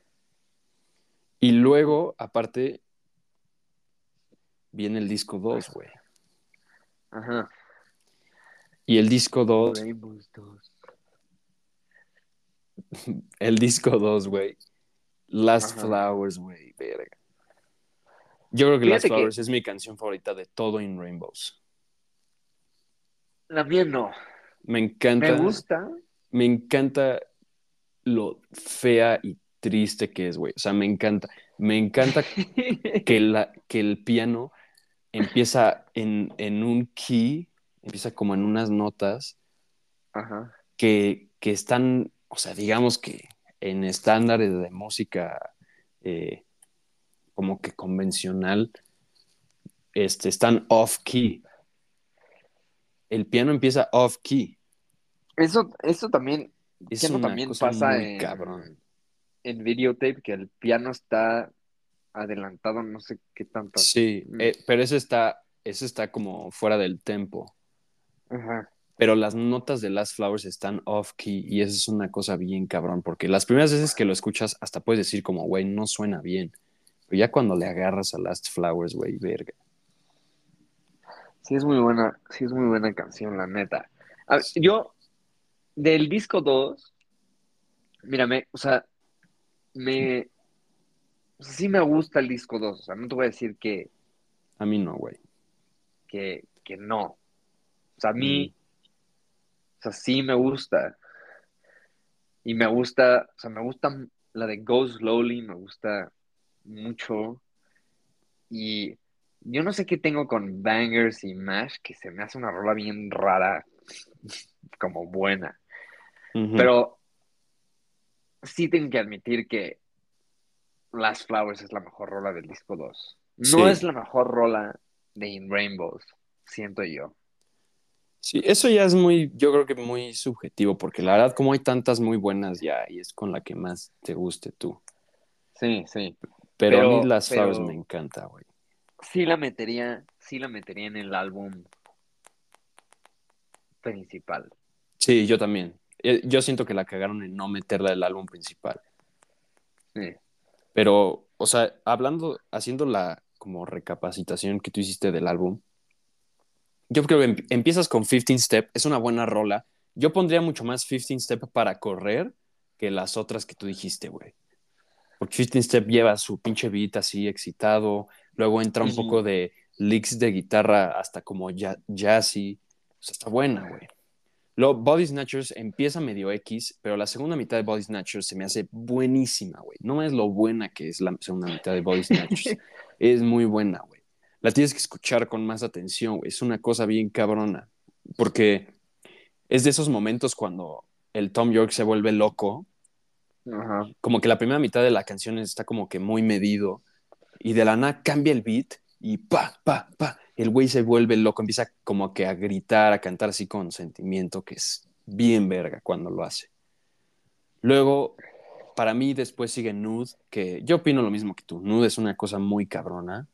Y luego, aparte, viene el disco 2, güey. ajá. Y el disco 2, Rainbows 2. el disco 2, güey. Last Ajá. Flowers, güey, verga. Yo creo que Last que- Flowers es mi canción favorita de todo In Rainbows. La mía no. Me encanta. Me gusta. me encanta lo fea y triste que es, güey. O sea, me encanta. Me encanta que, *laughs* la, que el piano empieza en, en un key, empieza como en unas notas Ajá. que, que están, o sea, digamos que en estándares de música eh, como que convencional, este, están off key. El piano empieza off key. Eso, eso también, Es una también cosa pasa muy en, cabrón. En videotape, que el piano está adelantado, no sé qué tanto. Sí, Mm. eh, pero ese está, ese está como fuera del tempo. Ajá. Pero las notas de Last Flowers están off key y eso es una cosa bien cabrón, porque las primeras veces que lo escuchas hasta puedes decir como, güey, no suena bien. Pero ya cuando le agarras a Last Flowers, güey, verga. Sí es muy buena, sí es muy buena canción, la neta. A yo, del disco 2, mírame, o sea, me, o sea, sí me gusta el disco 2, o sea, no te voy a decir que, A mí no, güey. que, que no. O sea, a mí, o sea, sí me gusta. Y me gusta, o sea, me gusta la de Go Slowly, me gusta mucho. Y yo no sé qué tengo con Bangers y Mash, que se me hace una rola bien rara, *laughs* como buena. Pero sí tengo que admitir que Last Flowers es la mejor rola del disco 2. No Sí. es la mejor rola de In Rainbows, siento yo. Sí, eso ya es muy, yo creo que muy subjetivo, porque la verdad, como hay tantas muy buenas ya, y es con la que más te guste tú. Sí, sí. Pero, a Pero- mí Last pero- Flowers me encanta, güey. Sí la metería, sí la metería en el álbum principal. Sí, yo también. Eh, Yo siento que la cagaron en no meterla del álbum principal. Sí. Pero, o sea, hablando, haciendo la como recapacitación que tú hiciste del álbum, yo creo que em- empiezas con 15 Step, es una buena rola. Yo pondría mucho más 15 Step para correr que las otras que tú dijiste, güey. Porque 15 Step lleva su pinche beat así excitado, luego entra un poco de licks de guitarra hasta como ya- jazzy. O sea, está buena, güey. Luego, Body Snatchers empieza medio X, pero la segunda mitad de Body Snatchers se me hace buenísima, güey. No es lo buena que es la segunda mitad de Body Snatchers. *laughs* es muy buena, güey. La tienes que escuchar con más atención, güey. Es una cosa bien cabrona. Porque es de esos momentos cuando el Tom York se vuelve loco. Ajá. Como que la primera mitad de la canción está como que muy medido. Y de la nada cambia el beat y pa, pa, pa. El güey se vuelve loco. Empieza como que a gritar, a cantar así con sentimiento, que es bien verga cuando lo hace. Luego, para mí, después sigue Nude, que yo opino lo mismo que tú. Nude es una cosa muy cabrona.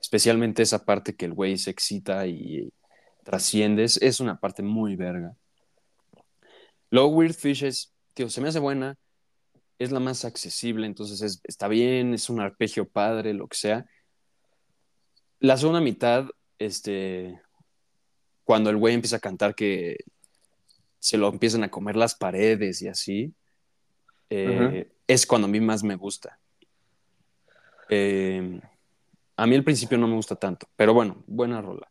Especialmente esa parte que el güey se excita y trasciende. Es, una parte muy verga. Luego, Weird Fishes, tío, se me hace buena. Es la más accesible, entonces es- está bien, es un arpegio padre, lo que sea. La segunda mitad, este, cuando el güey empieza a cantar que se lo empiezan a comer las paredes y así, eh, es cuando a mí más me gusta. Eh, a mí al principio no me gusta tanto, pero bueno, buena rola.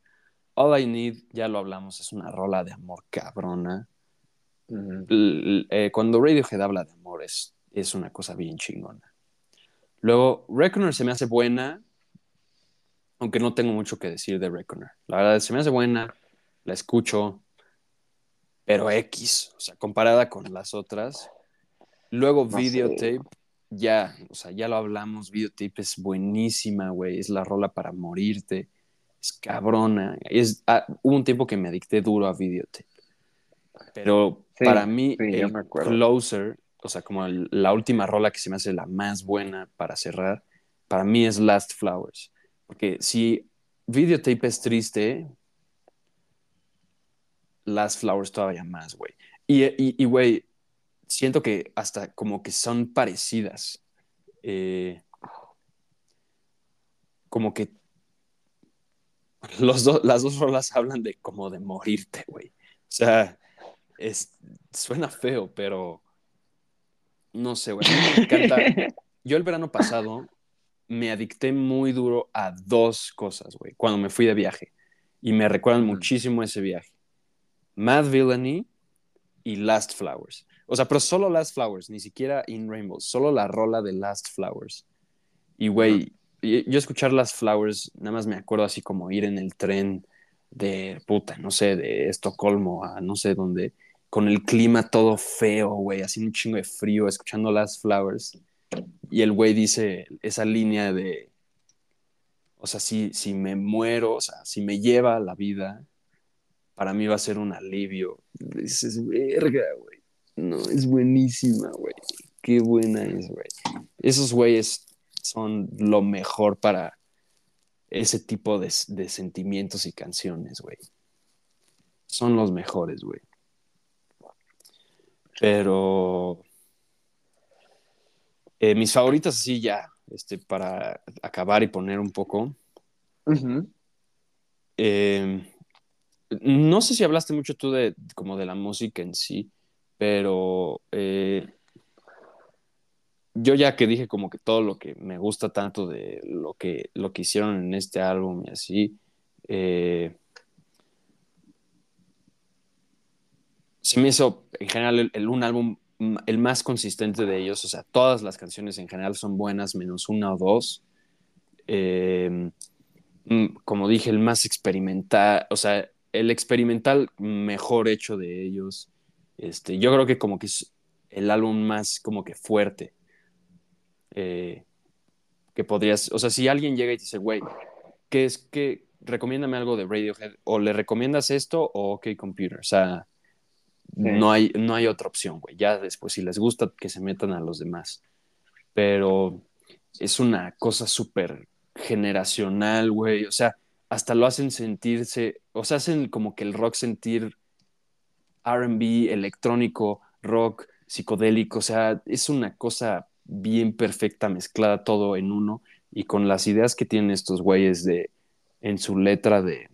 All I Need, ya lo hablamos, es una rola de amor cabrona. L- l- eh, cuando Radiohead habla de amor es, es una cosa bien chingona. Luego, Reckoner se me hace buena, aunque no tengo mucho que decir de Reckoner. La verdad, se me hace buena, la escucho, pero X, o sea, comparada con las otras. Luego No Videotape, ya, o sea, ya lo hablamos, Videotape es buenísima, güey, es la rola para morirte, es cabrona. Es, ah, hubo un tiempo que me adicté duro a Videotape. Pero Sí, para mí, sí, el me closer, o sea, como el- la última rola que se me hace la más buena para cerrar, para mí es Last Flowers. Porque si Videotape es triste, Last Flowers todavía más, güey. Y, y, y, güey, siento que hasta como que son parecidas. Eh, como que los do- las dos rolas hablan de como de morirte, güey. O sea, es, suena feo, pero no sé, güey. Me encanta. *laughs* Yo el verano pasado me adicté muy duro a dos cosas, güey, cuando me fui de viaje. Y me recuerdan muchísimo ese viaje. Mad Villainy y Last Flowers. O sea, pero solo Last Flowers, ni siquiera In Rainbows, solo la rola de Last Flowers. Y, güey, yo escuchar Last Flowers, nada más me acuerdo así como ir en el tren de puta, no sé, de Estocolmo a no sé dónde, con el clima todo feo, güey, así un chingo de frío, escuchando Last Flowers. Y el güey dice esa línea de, o sea, si, si me muero, o sea, si me lleva la vida, para mí va a ser un alivio. Dices, verga, güey. No, es buenísima, güey. Qué buena es, güey. Esos güeyes son lo mejor para ese tipo de, de sentimientos y canciones, güey. Son los mejores, güey. Pero eh, mis favoritas, así ya, este, para acabar y poner un poco. Eh, no sé si hablaste mucho tú de como de la música en sí, pero eh, yo ya que dije como que todo lo que me gusta tanto de lo que, lo que hicieron en este álbum y así, eh, se me hizo en general el, el- un álbum el más consistente de ellos, o sea, todas las canciones en general son buenas, menos una o dos. Mm, como dije, el más experimental, o sea, el experimental mejor hecho de ellos. Este, yo creo que como que es el álbum más como que fuerte. eh, que podrías, o sea, si alguien llega y dice, güey, ¿qué es que recomiéndame algo de Radiohead? O le recomiendas esto o OK Computer. O sea, no, hay, no hay otra opción, güey. Ya después, si les gusta, que se metan a los demás. Pero es una cosa súper generacional, güey. O sea, hasta lo hacen sentirse, o sea, hacen como que el rock sentir RB, electrónico, rock, psicodélico. O sea, es una cosa bien perfecta, mezclada todo en uno. Y con las ideas que tienen estos güeyes de en su letra de.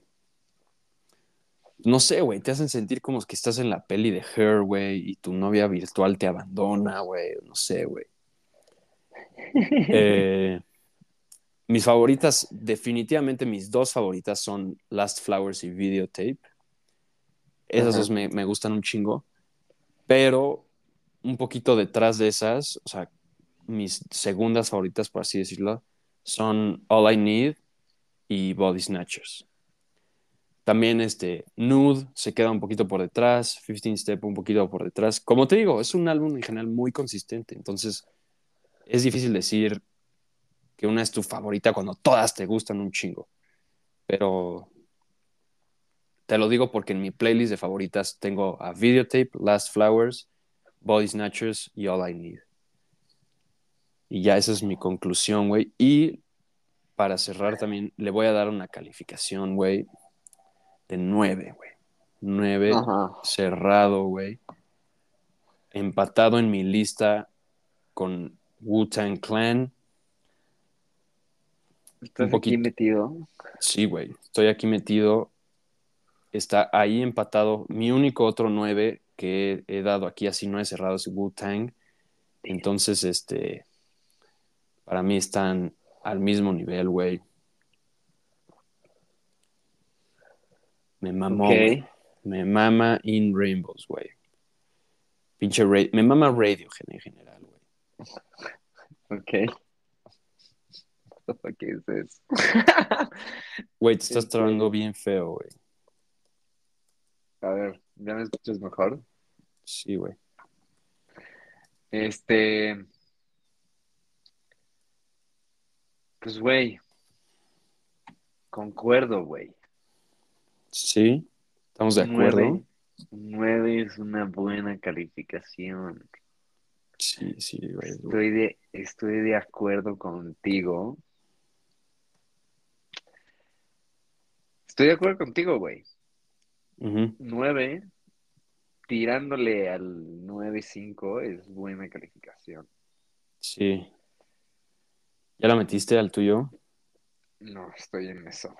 No sé, güey, te hacen sentir como que estás en la peli de Her, güey, y tu novia virtual te abandona, güey, no sé, güey. *laughs* Eh, mis favoritas, definitivamente mis dos favoritas son Last Flowers y Videotape. Esas dos me, me gustan un chingo, pero un poquito detrás de esas, o sea, mis segundas favoritas, por así decirlo, son All I Need y Body Snatchers. También este Nude se queda un poquito por detrás, 15 Step un poquito por detrás. Como te digo, es un álbum en general muy consistente, entonces es difícil decir que una es tu favorita cuando todas te gustan un chingo. Pero te lo digo porque en mi playlist de favoritas tengo a Videotape, Last Flowers, Body Snatchers y All I Need. Y ya esa es mi conclusión, güey. Y para cerrar también, le voy a dar una calificación, güey, de 9, güey. 9 Ajá. cerrado, güey. Empatado en mi lista con Wu-Tang Clan. Estás Un poquito. aquí metido. Sí, güey. Estoy aquí metido. Está ahí empatado. Mi único otro 9 que he, he dado aquí así no he cerrado es Wu-Tang. Entonces, este. Para mí están al mismo nivel, güey. Me mamó. Me mama In Rainbows, güey. Pinche radio. Me mama Radiohead en general, güey. Ok. *laughs* ¿Qué es eso? *laughs* Güey, te estás Entiendo. trabando bien feo, güey. A ver, ¿ya me escuchas mejor? Sí, güey. Este. Pues, güey. Concuerdo, güey. Sí, estamos de acuerdo. Nueve. Nueve es una buena calificación. Sí, sí, güey. Estoy de, estoy de acuerdo contigo. Estoy de acuerdo contigo, güey. Ujú. 9, tirándole al 9.5 es buena calificación. Sí. ¿Ya la metiste al tuyo? No, estoy en eso.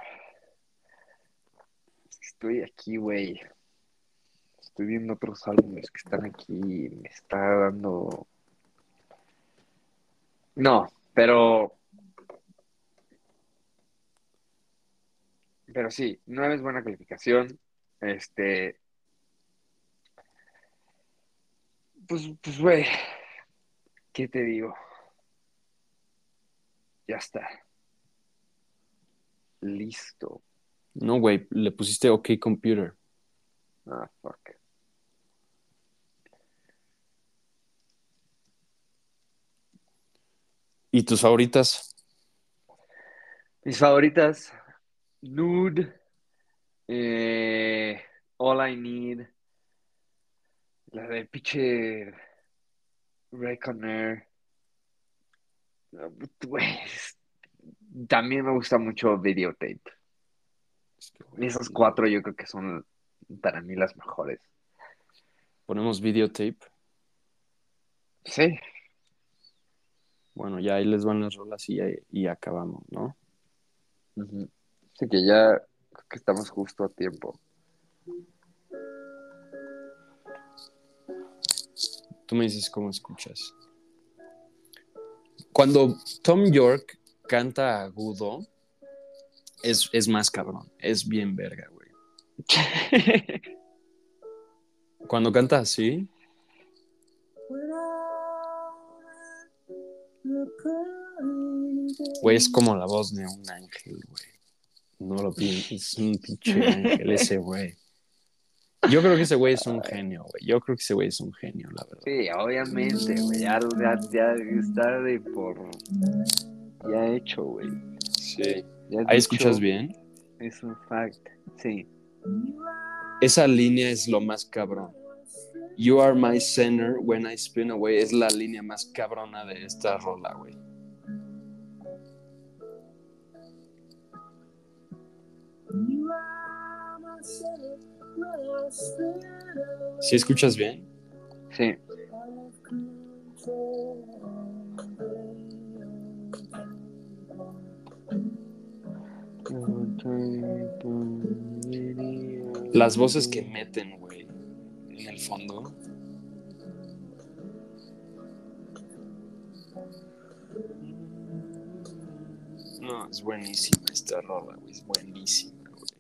Estoy aquí, güey. Estoy viendo otros álbumes que están aquí me está dando... No, pero... Pero sí, 9 es buena calificación. Este... Pues, pues, güey, ¿qué te digo? Ya está. Listo. No, güey, le pusiste OK Computer. Ah, fuck. ¿Y tus favoritas? Mis favoritas, Nude, eh, All I Need, la de pinche Reckoner. Ah, También me gusta mucho Videotape. Esas cuatro yo creo que son para mí las mejores. Ponemos videotape. Sí, Bueno, ya ahí les van las rolas y, acabamos, ¿no? Así que ya creo que estamos justo a tiempo. Tú me dices cómo escuchas. Cuando Tom York canta agudo, es, es más cabrón. Es bien verga, güey. *laughs* Cuando canta así, güey, es como la voz de un ángel, güey. No lo pienses, es un pinche ángel ese güey. Yo creo que ese güey es un genio, güey. Yo creo que ese güey es un genio, la verdad. Sí, obviamente, güey. Ya, ya, ya está de por. Ya hecho, güey. Sí. Ahí escuchas bien. Es un fact. Sí. Esa línea es lo más cabrón. You are my center when I spin away es la línea más cabrona de esta rola, güey. ¿Sí escuchas bien? Sí. Las voces que meten, güey, en el fondo. No, es buenísima esta rola, güey. Es buenísima, güey.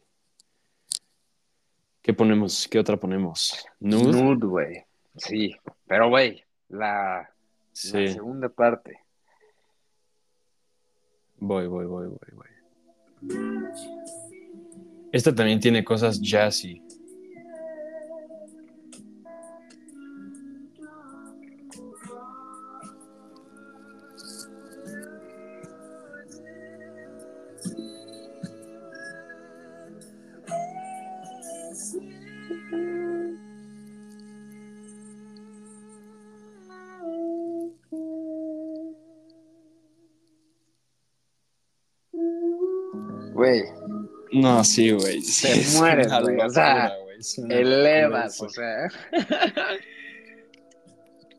¿Qué ponemos? ¿Qué otra ponemos? Nude. Nude, güey. Sí. Pero, güey, la, la segunda parte. Voy, voy, voy, voy, voy. Esta también tiene cosas jazzy. No, sí, güey. sí, Te es mueres, una güey, o sea, elevas, o sea. *laughs*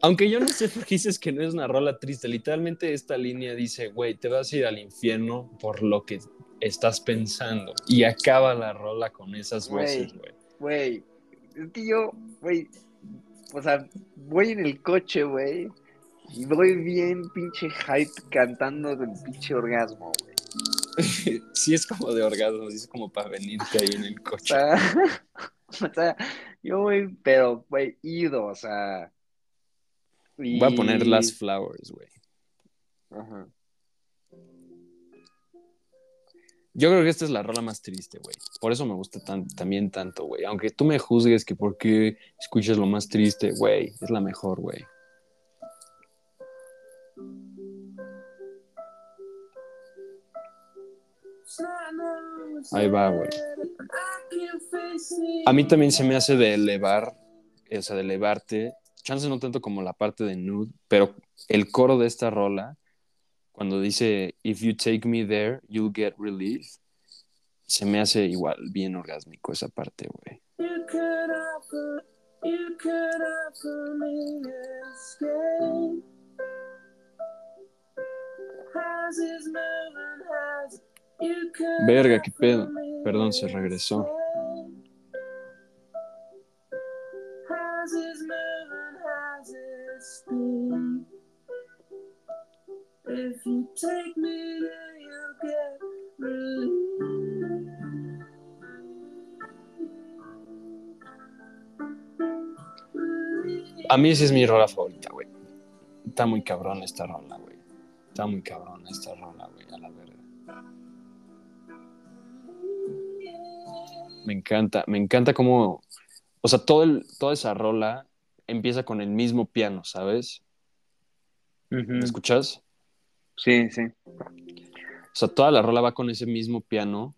Aunque yo no sé por qué dices que no es una rola triste. Literalmente esta línea dice, güey, te vas a ir al infierno por lo que estás pensando. Y acaba la rola con esas voces, güey. Güey, es que yo, güey, o sea, voy en el coche, güey, y voy bien pinche hype cantando del pinche orgasmo, güey. *laughs* Sí es como de orgasmo, sí es como para venirte ahí en el *laughs* O coche. sea, *laughs* o sea, yo voy, pero, güey, ido, o sea. y- Voy a poner Last Flowers, güey. Ajá. Yo creo que esta es la rola más triste, güey. Por eso me gusta tan- también tanto, güey. Aunque tú me juzgues que por qué escuchas lo más triste, güey, es la mejor, güey. Ahí va, güey. A mí también se me hace de elevar, o sea, de elevarte. Chance no tanto como la parte de nude, pero el coro de esta rola, cuando dice, If you take me there, you'll get relief, se me hace igual bien orgásmico esa parte, güey. Verga, qué pedo. Perdón, se regresó. A mí esa es mi rola favorita, güey. Está muy cabrón esta rola, güey. Está muy cabrón esta rola, güey, a la verga. Me encanta, me encanta cómo, o sea, todo el, toda esa rola empieza con el mismo piano, ¿sabes? ¿Me escuchas? Sí, sí. O sea, toda la rola va con ese mismo piano.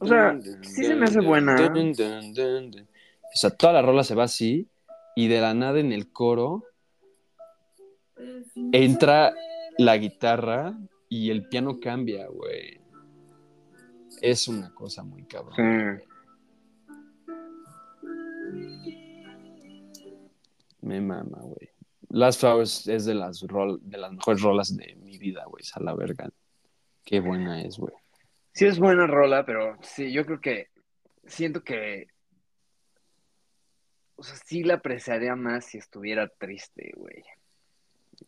O sea, sí se me hace buena. O sea, toda la rola se va así y de la nada en el coro entra la guitarra y el piano cambia, güey. Es una cosa muy cabrón. Sí. Me mama, güey. Last Flowers es de las, rol- de las mejores rolas de mi vida, güey. A la verga. Qué buena es, güey. Sí es buena rola, pero sí, yo creo que siento que, o sea, sí la apreciaría más si estuviera triste, güey.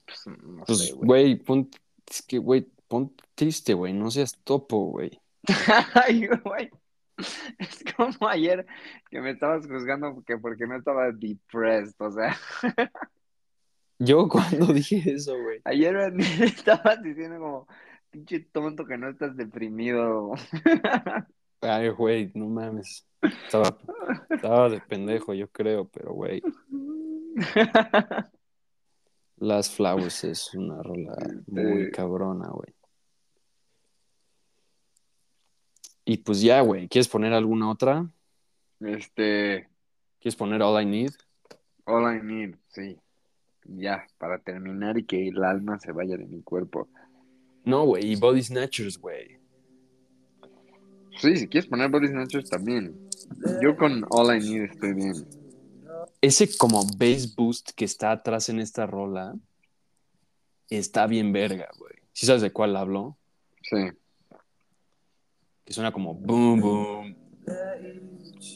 Pues no Pues, sé, güey. ponte, es que, güey, ponte triste, güey. No seas topo, güey. *laughs* Ay, güey. Es como ayer que me estabas juzgando porque, porque no estaba depressed, o sea, Yo cuando *laughs* dije eso, güey. ayer *laughs* me estabas diciendo como, pinche tonto que no estás deprimido. Ay, güey, no mames. Estaba, estaba de pendejo, yo creo, pero, güey. Last Flowers es una rola muy Sí. cabrona, güey. Y pues ya, güey. ¿Quieres poner alguna otra? Este, ¿Quieres poner All I Need? all I need, sí. Ya, para terminar y que el alma se vaya de mi cuerpo. No, güey. Y Body Snatchers, güey. Sí, si quieres poner Body Snatchers también. Yo con All I Need estoy bien. Ese como bass boost que está atrás en esta rola está bien verga, güey. ¿Sí sabes de cuál hablo? Sí. Que suena como boom, boom.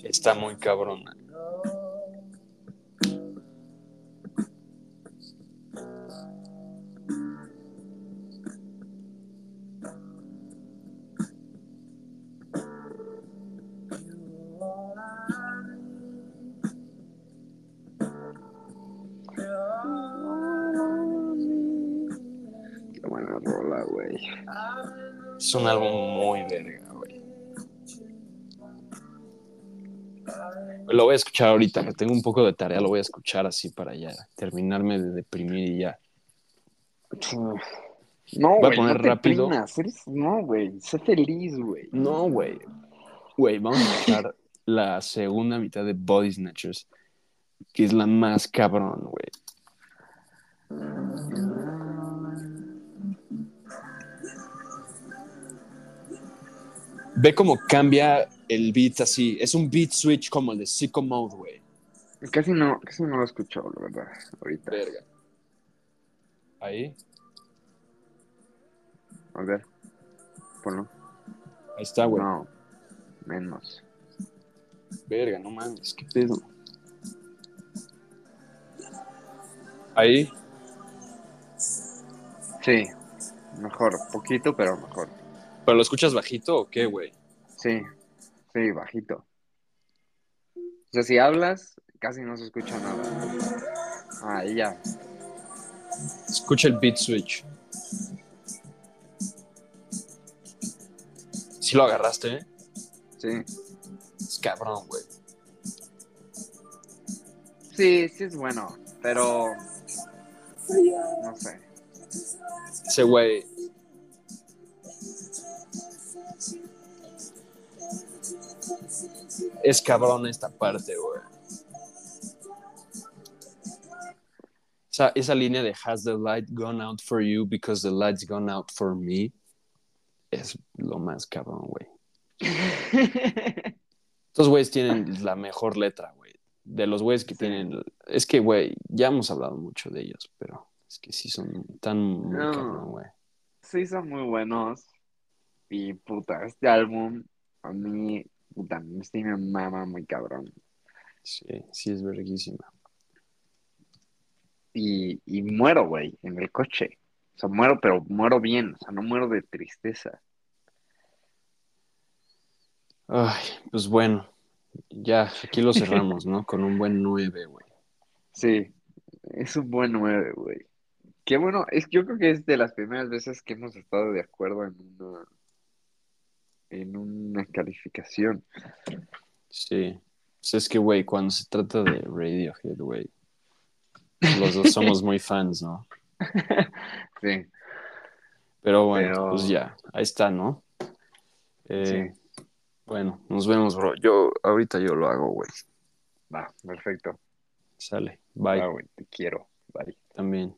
Está muy cabrona. Qué rola, güey. Es un álbum muy verga, Lo voy a escuchar ahorita, que tengo un poco de tarea, lo voy a escuchar así para ya terminarme de deprimir y ya. No, Voy a güey, poner no te rápido. deprimas, eres- No, güey, sé feliz, güey. No, güey. Güey, vamos a escuchar la segunda mitad de Body Snatchers, que es la más cabrón, güey. Ve cómo cambia el beat así. Es un beat switch como el de Sicko Mode, güey. Casi no, casi no lo escucho, la verdad, ahorita. Verga. Ahí, A ver, ponlo. ahí está, güey. No, menos. Verga, no mames, qué pedo. Ahí, Sí, mejor, poquito, pero mejor. ¿Pero lo escuchas bajito o qué, güey? Sí, sí, bajito. O sea, si hablas, casi no se escucha nada. Ahí ya. Escucha el beat switch. Si lo agarraste, ¿eh? Sí. Es cabrón, güey. Sí, sí es bueno, pero no sé. Ese güey. Es cabrón esta parte, güey. Esa, esa línea de Has the light gone out for you because the light's gone out for me es lo más cabrón, güey. *laughs* Estos güeyes tienen la mejor letra, güey. De los güeyes que tienen. Es que, güey, ya hemos hablado mucho de ellos, pero es que sí son tan muy No. cabrón, güey. sí, son muy buenos. Y puta, este álbum a mí, puta, sí me mama muy cabrón. Sí, sí es verguísima. Y, y muero, güey, en el coche. O sea, muero, pero muero bien. O sea, no muero de tristeza. Ay, pues bueno, ya aquí lo cerramos, ¿no? Con un buen 9, güey. Sí, es un buen nueve, güey. Qué bueno, es, yo creo que es de las primeras veces que hemos estado de acuerdo en una, en una calificación. Sí. Pues es que, güey, cuando se trata de Radiohead, güey, los dos somos muy fans, ¿no? *laughs* Sí, Pero bueno, Pero- pues ya, ahí está, ¿no? Eh, Sí. Bueno, nos vemos, bro. Yo, ahorita yo lo hago, güey. va, perfecto. Sale. Bye. Güey, te quiero. Bye. También.